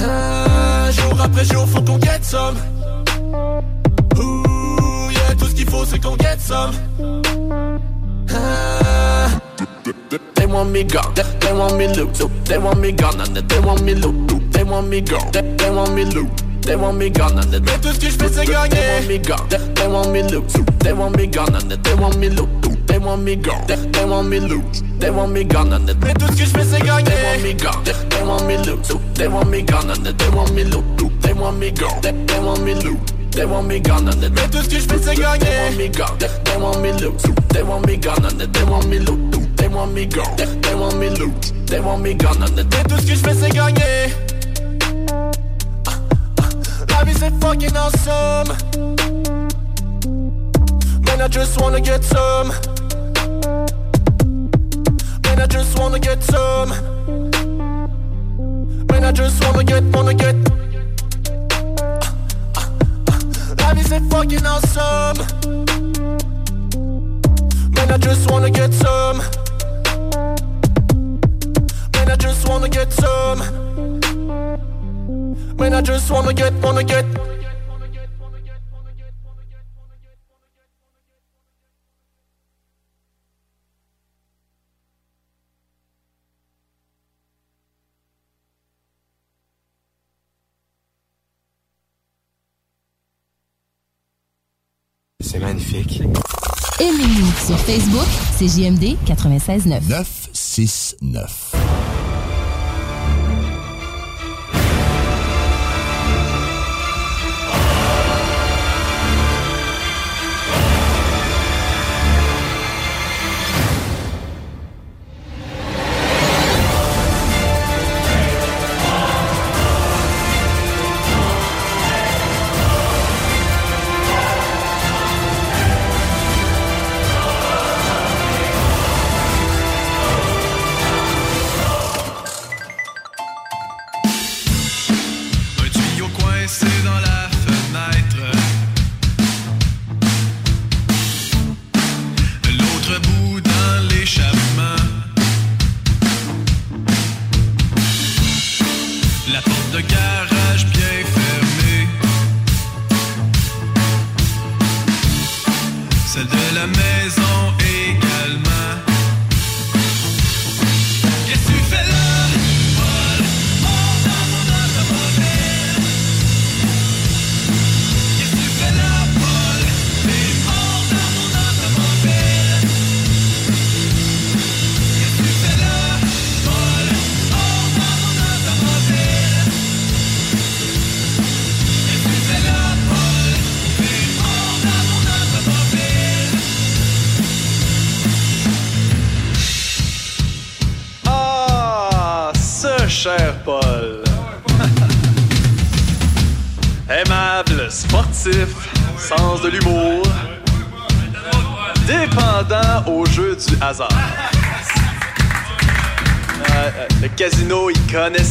Ah, jour après jour, faut qu'on get some. Ouh, yeah, tout ce qu'il faut c'est qu'on get some. Ah. They want me gone, they, they want me loot, they want me gone and they want me loot, they want me gone, they, they want me loot. They want me gone and they, Mais tout ce que je fais c'est gagner They want me gone, they, they want me loot, they want me gone and they want me loot. They want me gone, they, they want me lose They want me gone and Mais tout ce que je fais c'est gagner They want me gone, they, they want me lose They want me gone and they want me lose They want me gone, they, they want me lose They want me gone and Mais tout ce que je fais c'est gagner They want me gone, they, they want me lose They want me gone and they want me lose They want me gone, they, they want me lose They want me gone and Mais tout ce que je fais c'est gagner La vie c'est fucking awesome Man I just wanna get some Man I just wanna get some. Man I just wanna get, wanna get. Vie c'est fucking awesome. Man I just wanna get some. Man I just wanna get some. Man I just wanna get, wanna get C'est magnifique. Aimez-nous sur Facebook, c'est JMD 96.9. 969.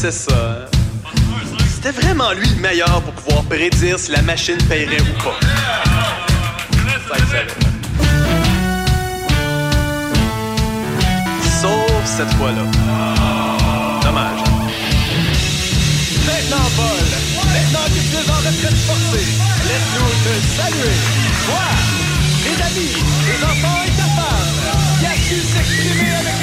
Connaissait ça. C'était vraiment lui le meilleur pour pouvoir prédire si la machine paierait ou pas. Sauf cette fois-là. Dommage. Maintenant, Paul, maintenant que tu es en retraite forcée, laisse-nous te saluer. Toi, tes amis, tes enfants et ta femme, qui a su s'exprimer avec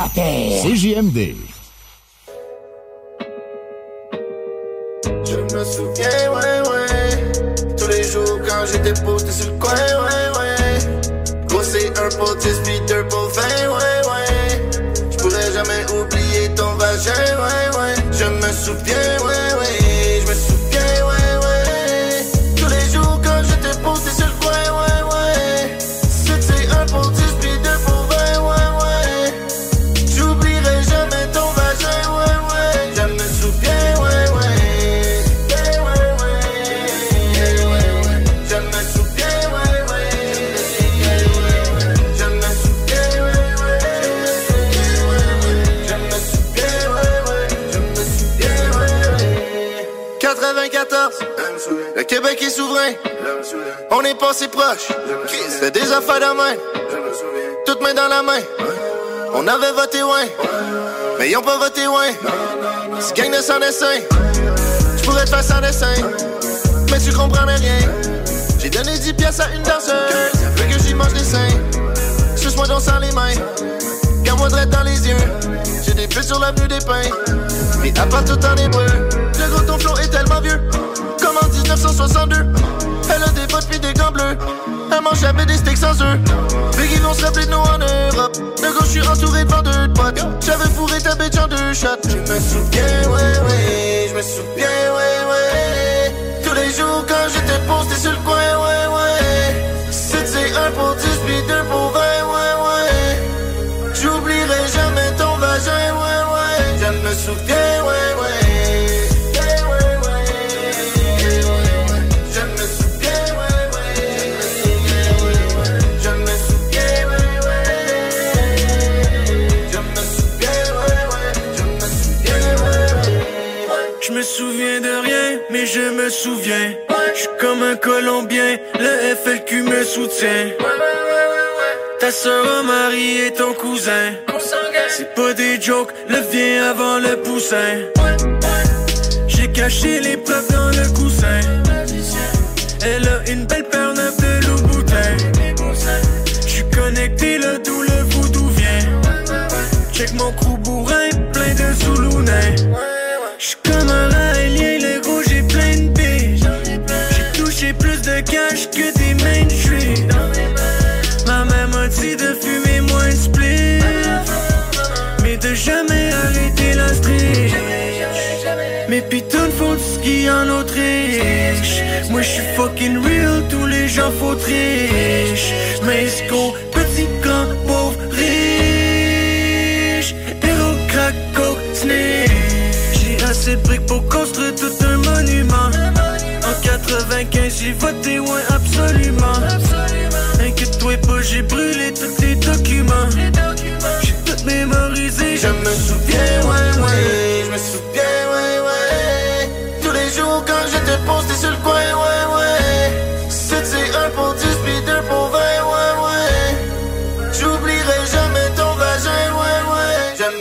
La radio des formateurs. CJMD C'est des affaires de main. Toutes main dans la main. On avait voté ouais, mais ils ont pas voté ouais. C'est gang de sans dessin. Je pourrais te faire sans dessin, mais tu comprendrais rien. J'ai donné 10 pièces à une danseuse, veux que j'y mange des seins. Suce-moi donc sans les mains, garde-moi droit dans les yeux. J'ai des feux sur l'avenue des pins, mais à part tout en hébreu. Le gros ton flow est tellement vieux, comme en 1962. Elle a des bottes puis des gants bleus. Elle mange jamais des steaks sans œufs. Fait qu'ils vont se rappeler de nous en Europe. De gauche, je suis entouré de vendeurs de potes. J'avais fourré ta bête en deux shots. Je me souviens, ouais, ouais. Je me souviens, ouais, ouais. Tous les jours quand j'étais posté sur le coin, ouais, ouais. C'était un pour 10 puis deux pour 20, ouais, ouais. J'oublierai jamais ton vagin, ouais, ouais. Je me souviens, je me souviens. Je suis comme un Colombien, le FLQ me soutient. Ta soeur a marié ton cousin. C'est pas des jokes, le vient avant le poussin. J'ai caché les preuves dans le coussin. Elle a une belle paire de Louboutin. J'suis connecté là d'où le voodoo vient. Check mon crew faut triche. Mais go, petit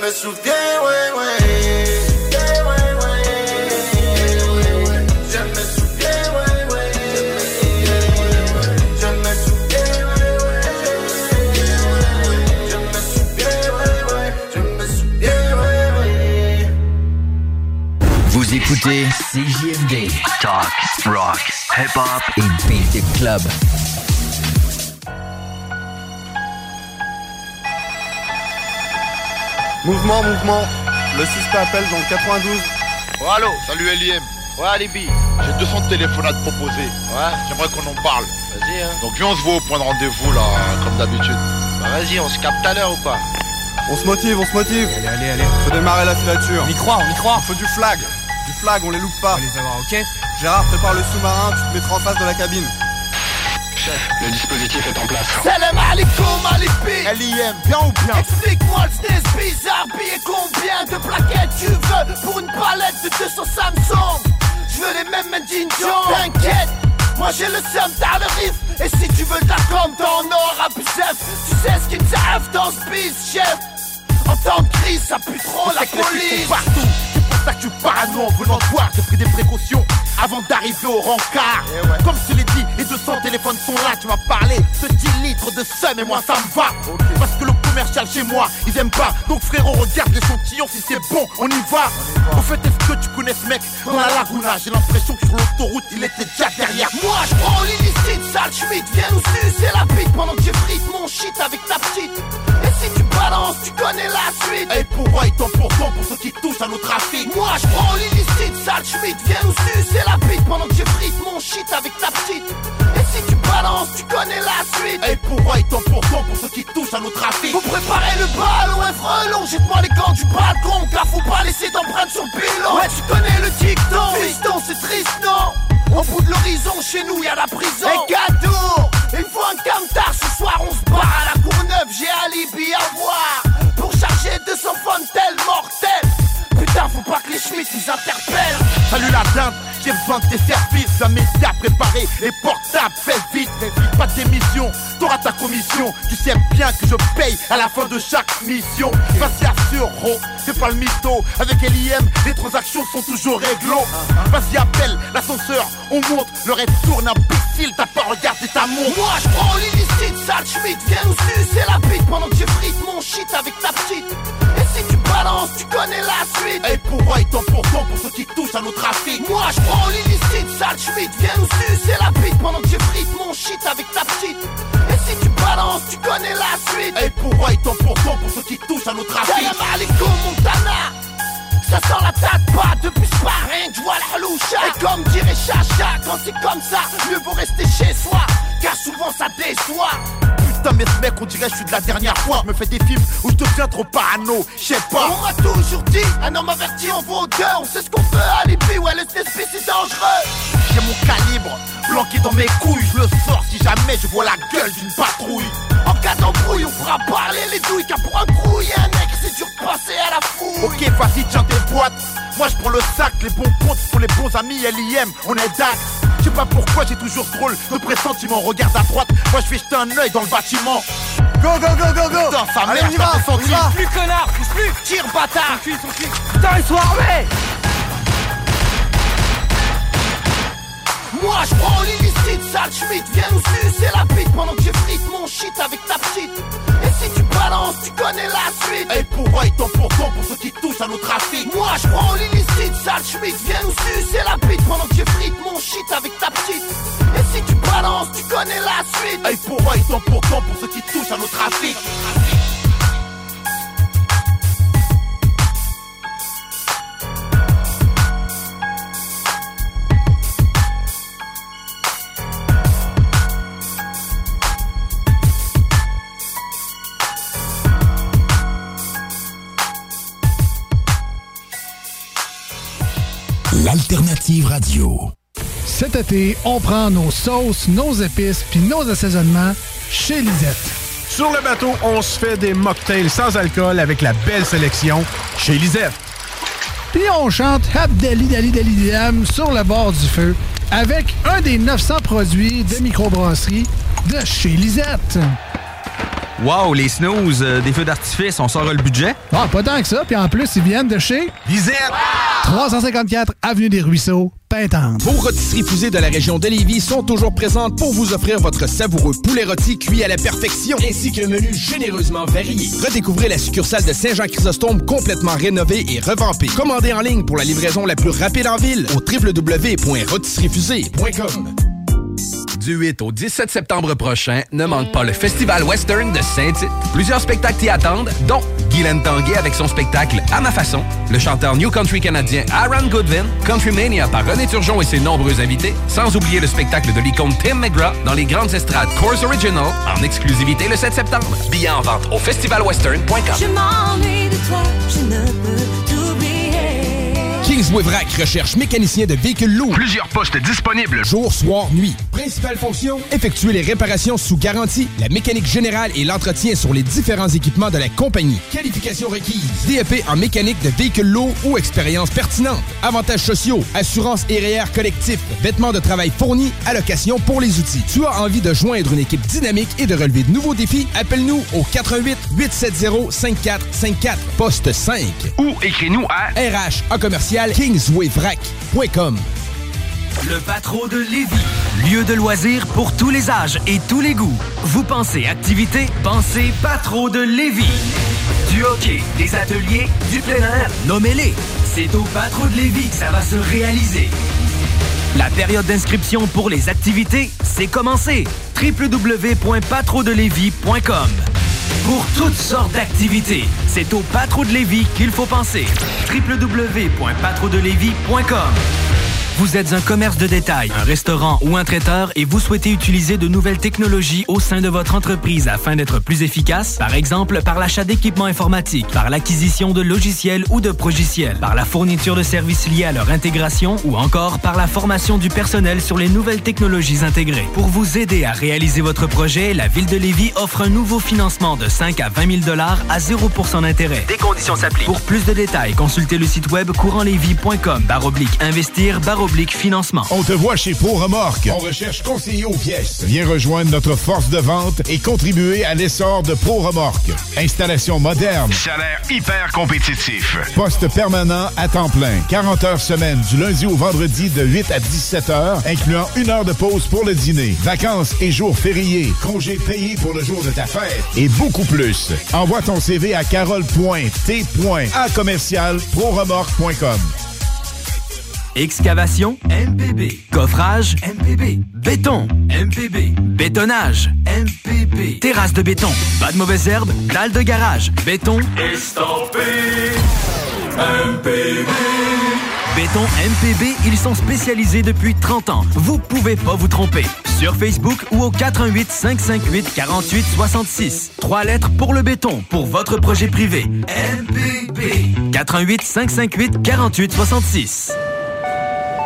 me souviens, ouais. Vous écoutez CJMD. Talk, rock, hip-hop et beat club. Mouvement, mouvement. Le suspect appelle dans le 92. Oh, allô, salut LIM. Ouais, Alibi. J'ai 200 téléphones à te proposer. Ouais. J'aimerais qu'on en parle. Vas-y, hein. Donc viens, on se voit au point de rendez-vous, là, comme d'habitude. Bah vas-y, on se capte à l'heure ou pas? On se motive, on se motive. Allez, allez, allez. Faut démarrer la filature. On y croit, on y croit. Il faut du flag. Du flag, on les loupe pas. On va les avoir, ok? Gérard, prépare le sous-marin, tu te mettras en face de la cabine. Chef, le dispositif est en place. Salam alaikum alibi LIM, bien ou bien? Explique-moi le snitch bizarre. Billet combien de plaquettes tu veux Pour une palette de 200 Samsung? Je veux les mêmes Mandin T'inquiète moi j'ai le seum, t'as le riff. Et si tu veux de la com, t'en auras plus chef Tu sais ce qui me serve dans ce biz, chef? En temps de crise, ça pue trop la police. partout. C'est pour ça que suis parano en venant te voir J'ai pris des précautions avant d'arriver au rencard. Comme je l'ai dit, les 200 téléphones sont là Tu m'as parlé. De 10 litres de seum et moi ça me va. Parce que le commercial chez moi, ils aiment pas. Donc frérot, regarde l'échantillon si c'est bon, on y va. Au fait, est-ce que tu connais ce mec? Dans la laguna J'ai l'impression que sur l'autoroute, il était déjà derrière moi. Je prends l'illicite, sale Schmidt, viens nous sucer la bite pendant que je frite mon shit avec ta petite. Et si tu balances, tu connais la suite. Et pour moi, tombe pour pour ceux qui touchent à nos trafics. Moi je prends l'illicite, sale Schmidt, viens nous sucer la bite pendant que je frite mon shit avec ta petite. Et si tu balances, tu connais la suite. Et pour moi, il tombe pour toi pour ceux qui touchent à nos trafics. Vous préparez le ballon, un frelon, jette-moi les gants du balcon, car faut pas laisser d'empreinte sur le pilon. Ouais, tu connais le dicton, fiston, c'est triste, non Au bout de l'horizon, chez nous, y a la prison. Et cadeau, il faut un camtar, ce soir on se barre à la Courneuve, j'ai alibi à voir. Pour charger 200 fontaines mortelles. Putain, faut pas que les Schmitz nous interpellent. Salut la dinde, j'ai besoin de tes services, un média préparé et portable, bien que je paye à la fin de chaque mission. Vas-y assure, c'est pas le mytho, avec LIM, les transactions sont toujours réglo. Vas-y appelle l'ascenseur, on monte, le reste tourne, imbécile, t'as pas regardé ta montre. Moi je prends l'illicite, sale Schmidt, viens nous sucer la bite pendant que je frite mon shit avec ta petite. Et si tu balances, tu connais la suite. Et pour moi, tombe pour toi pour ceux qui touchent à nos trafics. Moi je prends l'illicite, sale Schmidt, viens nous sucer la bite pendant que je frite mon shit avec ta petite. Tu connais la suite. Et pour moi, il pour pour ceux qui touchent à nos trafics. Salam alaikum Montana ça sent la tête pas depuis sparring, je vois la haloucha Et comme dirait Chacha, quand c'est comme ça, mieux vaut rester chez soi Car souvent ça déçoit. Putain mais ce mec on dirait que je suis de la dernière fois. Je me fais des films où je deviens trop parano Je sais pas. On m'a toujours dit, un homme averti en vaut deux On sait ce qu'on veut, alibi, ouais le CSP c'est dangereux. J'ai mon calibre, planqué dans mes couilles Je le sors si jamais je vois la gueule d'une patrouille. En cas d'embrouille on fera parler les douilles Car pour un brouille un mec c'est dur de passer à la fouille. Ok vas-y tiens tes boîtes Moi je prends le sac, les bons potes pour les bons amis LIM On est dax je sais pas pourquoi j'ai toujours ce drôle de pressentiment. Regarde à droite, moi je vais jeter un œil dans le bâtiment. Go go go go go. Putain sa Allez mère, on y va, on y va. Plus connard, pousse plus. Tire bâtard. Putain ils sont armés Moi je prends l'illicite, sale Schmidt, viens nous sucer la bite pendant que je frite mon shit avec ta petite. Et si tu balances, tu connais la suite. Et pour moi, il tombe pour toi pour ceux qui touchent à nos trafics. Moi je prends l'illicite, sale Schmidt, viens nous sucer la bite pendant que je frite mon shit avec ta petite. Et si tu balances, tu connais la suite. Et pour moi, il tombe pour toi pour ceux qui touchent à nos trafics. L'alternative radio. Cet été, on prend nos sauces, nos épices puis nos assaisonnements chez Lisette. Sur le bateau, on se fait des mocktails sans alcool avec la belle sélection chez Lisette. Puis on chante Abdali Dali Dali Dam sur le bord du feu avec un des 900 produits de microbrasserie de chez Lisette. Wow, les snooze, euh, des feux d'artifice, on sort le budget? Ah, pas tant que ça. Puis en plus, ils viennent de chez Lisette. 354 Avenue des Ruisseaux, Pintante. Vos rôtisseries fusées de la région de Lévis sont toujours présentes pour vous offrir votre savoureux poulet rôti cuit à la perfection, ainsi qu'un menu généreusement varié. Redécouvrez la succursale de Saint-Jean-Chrysostome complètement rénovée et revampée. Commandez en ligne pour la livraison la plus rapide en ville au www.rôtisseriefusée.com. Du 8 au 17 septembre prochain, ne manque pas le Festival Western de Saint-Tite. Plusieurs spectacles t'y attendent, dont Guylaine Tanguay avec son spectacle À ma façon, le chanteur New Country canadien Aaron Goodwin, Country Mania par René Turgeon et ses nombreux invités, sans oublier le spectacle de l'icône Tim McGraw dans les grandes estrades Course Original en exclusivité le 7 septembre. Billets en vente au festivalwestern.com. Je m'ennuie de toi, je ne peux. Vrac recherche mécanicien de véhicules lourds. Plusieurs postes disponibles. Jour, soir, nuit. Principale fonction, effectuer les réparations sous garantie, la mécanique générale et l'entretien sur les différents équipements de la compagnie. Qualification requise. DEP en mécanique de véhicules lourds ou expérience pertinente. Avantages sociaux, assurance et REER collectif, vêtements de travail fournis, allocation pour les outils. Tu as envie de joindre une équipe dynamique et de relever de nouveaux défis? Appelle-nous au 88 870 5454 poste 5 Ou écris-nous à RH en commercial Le Patro de Lévis. Lieu de loisirs pour tous les âges et tous les goûts. Vous pensez activité? Pensez Patro de Lévis. Du hockey, des ateliers, du plein air, nommez-les. C'est au Patro de Lévis que ça va se réaliser. La période d'inscription pour les activités, c'est commencé. www.patrodelevis.com Pour toutes sortes d'activités, c'est au Patro de Lévis qu'il faut penser. www.patrodelevis.com vous êtes un commerce de détail, un restaurant ou un traiteur et vous souhaitez utiliser de nouvelles technologies au sein de votre entreprise afin d'être plus efficace, par exemple par l'achat d'équipements informatiques, par l'acquisition de logiciels ou de progiciels, par la fourniture de services liés à leur intégration ou encore par la formation du personnel sur les nouvelles technologies intégrées. Pour vous aider à réaliser votre projet, la Ville de Lévis offre un nouveau financement de 5 à 20 000 à 0% d'intérêt. Des conditions s'appliquent. Pour plus de détails, consultez le site web courantlevy.com baroblique investir financement. On te voit chez Pro Remorque. On recherche conseiller aux pièces. Viens rejoindre notre force de vente et contribuer à l'essor de Pro Remorque. Installation moderne. Salaire hyper compétitif. Poste permanent à temps plein. 40 heures semaine du lundi au vendredi de 8 à 17 heures, incluant une heure de pause pour le dîner. Vacances et jours fériés. Congés payés pour le jour de ta fête. Et beaucoup plus. Envoie ton CV à carole.t.a commercial proremorque.com. Excavation MPB. Coffrage MPB. Béton MPB. Bétonnage MPB. Terrasse de béton. Pas de mauvaises herbes. Dalle de garage. Béton Estampé MPB Béton MPB, ils sont spécialisés depuis 30 ans. Vous pouvez pas vous tromper. Sur Facebook ou au 418 558 48 66. Trois lettres pour le béton, pour votre projet privé. MPB. 418 558 48 66.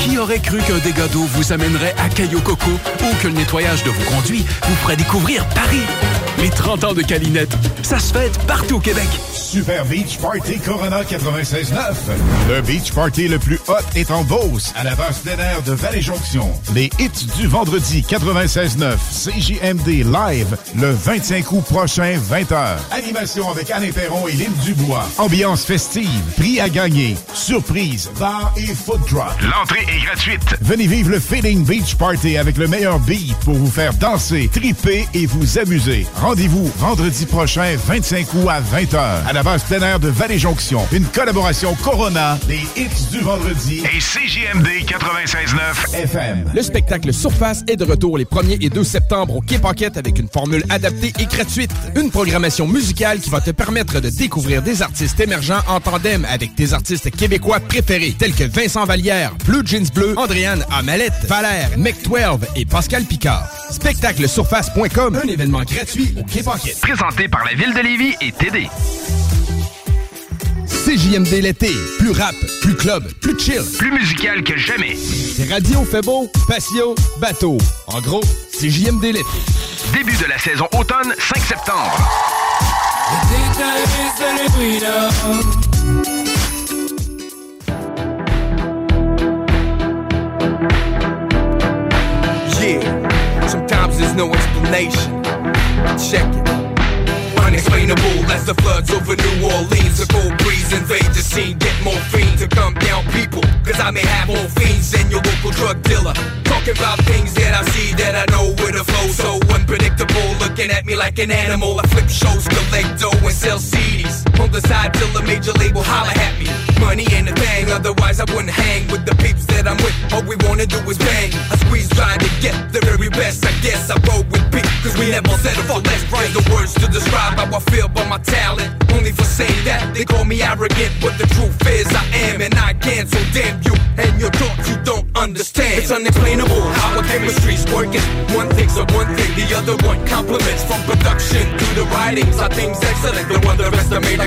Qui aurait cru qu'un dégât d'eau vous amènerait à Caillou Coco ou que le nettoyage de vos conduits vous ferait découvrir Paris? Les 30 ans de Calinette, ça se fête partout au Québec. Super Beach Party Corona 96.9. Le Beach Party le plus hot est en Beauce, à la base plein air de Vallée-Jonction. Les hits du vendredi 96.9. CJMD live le 25 août prochain, 20h. Animation avec Alain Perron et Lynn Dubois. Ambiance festive, prix à gagner, surprise, bar et food drop. L'entrée est gratuite. Venez vivre le Feeling Beach Party avec le meilleur beat pour vous faire danser, triper et vous amuser. Rendez-vous vendredi prochain, 25 août à 20h, à la base plein air de Vallée-Jonction. Une collaboration Corona, les hits du vendredi Et CJMD 96.9 FM. Le spectacle Surface est de retour les 1er et 2 septembre au Quai Paquette avec une formule adaptée et gratuite. Une programmation musicale qui va te permettre de découvrir des artistes émergents en tandem avec tes artistes québécois préférés tels que Vincent Vallière, Blue Jeans Bleu, Andréane Amalette, Valère, Mec12 et Pascal Picard. Spectaclesurface.com, un événement gratuit au Quai. Présenté par la Ville de Lévis et TD. CJMD l'été. Plus rap, plus club, plus chill. Plus musical que jamais. C'est Radio fait beau, patio, bateau. En gros, CJMD l'été. Début de la saison automne, 5 septembre. There's no explanation. Check it. Unexplainable as the floods over New Orleans. A cold breeze invade the scene. Get morphine to calm down people. Cause I may have more fiends than your local drug dealer. Talking about things that I see that I know with a flow so unpredictable. Looking at me like an animal. I flip shows, collect dough, and sell CDs. On the side till a major label holla at me. Money ain't a thing, otherwise I wouldn't hang with the peeps that I'm with. All we wanna do is bang. I squeeze trying to get the very best. I guess I roll with P, cause we never settle for less. There's the words to describe how I feel about my talent. Only for saying that they call me arrogant, but the truth is I am and I can. So damn you and your thoughts you don't understand. It's unexplainable how our chemistry's working. One thinks of one thing, the other one compliments from production to the writings. Our thing's excellent, the one the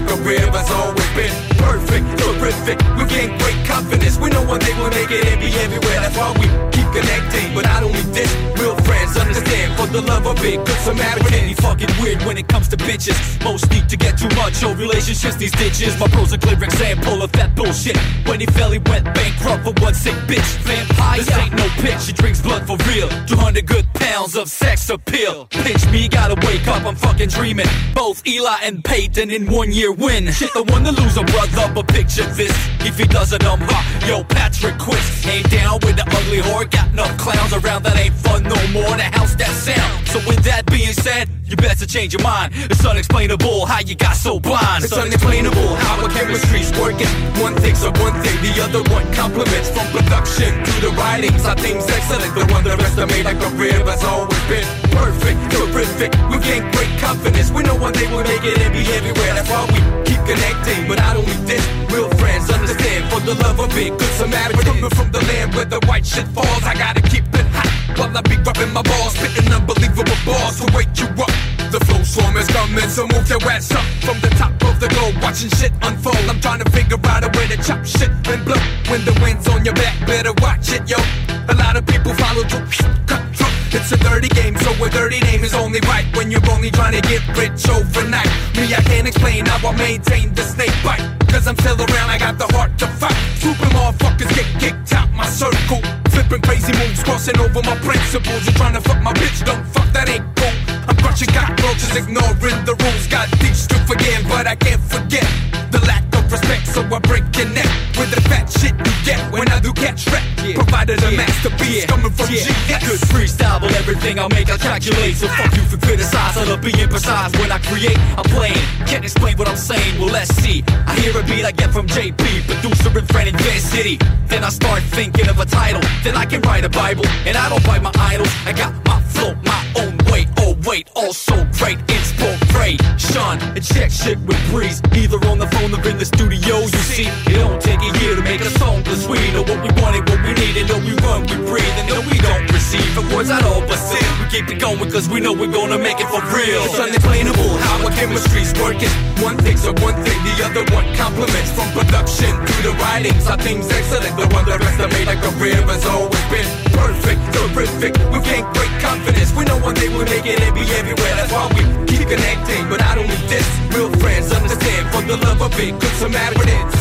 a career has always been perfect, terrific. We gain great confidence. We know one day we'll make it and be everywhere. That's why we keep connecting. But I don't need this. Real friends understand. For the love of it. Cause I'm arrogant, fucking weird when it comes to bitches. Most need to get too much, oh relationships, these ditches. My pros are clear example of that bullshit. When he fell, he went bankrupt for one sick bitch. Vampire, this ain't no pitch, she drinks blood for real. 200 good pounds of sex appeal. Pinch me, gotta wake up, I'm fucking dreaming. Both Eli and Peyton in one year win. Shit, the one to lose a brother, but picture this. If he does it, I'm hot. Yo, Patrick Quist ain't down with the ugly whore. Got enough clowns around that ain't fun no more. The house that sound. So with that being said, you better change your mind. It's unexplainable how you got so blind. It's unexplainable how our chemistry's working. One thinks of one thing, the other one compliments. From production to the writings, our team's excellent. The underestimate our career has always been perfect, terrific. We gain great confidence. We know one day we'll make it and be everywhere. That's why we keep connecting. But not only this, real friends understand. For the love of it, good Samaritans. Coming from the land where the white shit falls, I gotta keep it. While I be rubbing my balls, spitting unbelievable balls to wake you up. The flow storm is coming, so move your ass up from the top of the globe, watching shit unfold. I'm trying to figure out a way to chop shit and blow. When the wind's on your back, better watch it, yo. A lot of people follow through, cut through. It's a dirty game, so a dirty name is only right when you're only trying to get rich overnight. Me, I can't explain how I maintain the snake bite. Cause I'm still around, I got the heart to fight. Stupid motherfuckers get kicked out my circle. Flipping crazy moves, crossing over my principles. You're trying to fuck my bitch, don't fuck, that ain't cool. I'm crushing cockroaches, ignoring the rules. Got things to forgive, but I can't forget the lack respect. So I break your neck with the fat shit you get when I do catch rap. Yeah. Provided a masterpiece coming from yeah. GS. Good freestyle, but everything I make I calculate. So fuck you for criticize. I love being precise when I create. I'm playing. Can't explain what I'm saying. Well, let's see. I hear a beat I get from JP, producer and friend in Van City. Then I start thinking of a title. Then I can write a Bible, and I don't bite my idols. I got my flow, my own way. Oh wait, also great it's inspiration. And check shit with breeze, either on the phone or in the studio. You see, it don't take a year to make a song, cause we know what we wanted, what we needed. Know we run, we breathe, and know we don't receive the words at all, keep it going, cause we know we're gonna make it for real. It's unexplainable how our chemistry's working. One thinks of one thing, the other one compliments. From production to the writings, our team's excellent. The one underestimate our career has always been perfect, terrific. We gain great confidence. We know one day we'll make it and be everywhere. That's why we keep connecting. But not only this, real friends understand. For the love of it, good Samaritans.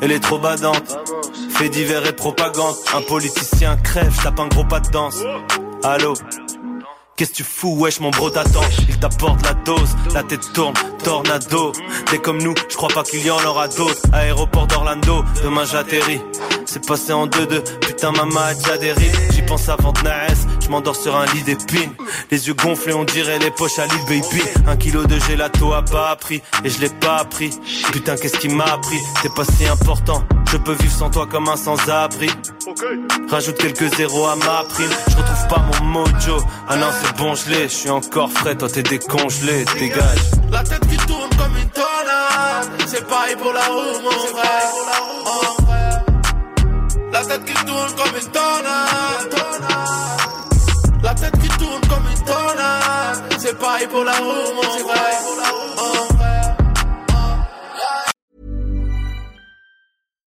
Elle est trop badante. Fait divers et propagande. Un politicien crève, tape un gros pas de danse. Allô? Qu'est-ce que tu fous, wesh, mon bro t'attend? Il t'apporte la dose, la tête tourne, tornado. T'es comme nous, je crois pas qu'il y en aura d'autres. Aéroport d'Orlando, demain j'atterris. C'est passé en 2-2, putain maman a déjà J'y pense avant de je m'endors sur un lit d'épines. Les yeux gonflés, on dirait les poches à l'île baby. Un kilo de gelato a pas appris, et je l'ai pas appris. Putain qu'est-ce qui m'a appris, t'es pas si important. Je peux vivre sans toi comme un sans-abri. Rajoute quelques zéros à ma prime. Je retrouve pas mon mojo. Ah non c'est bon je l'ai. Je suis encore frais. Toi t'es décongelé. Dégage. La tête qui tourne comme une tornade. C'est pareil pour la roue mon frère. La tête qui tourne comme une tornade La tête qui tourne comme une tornade C'est pareil pour la roue mon frère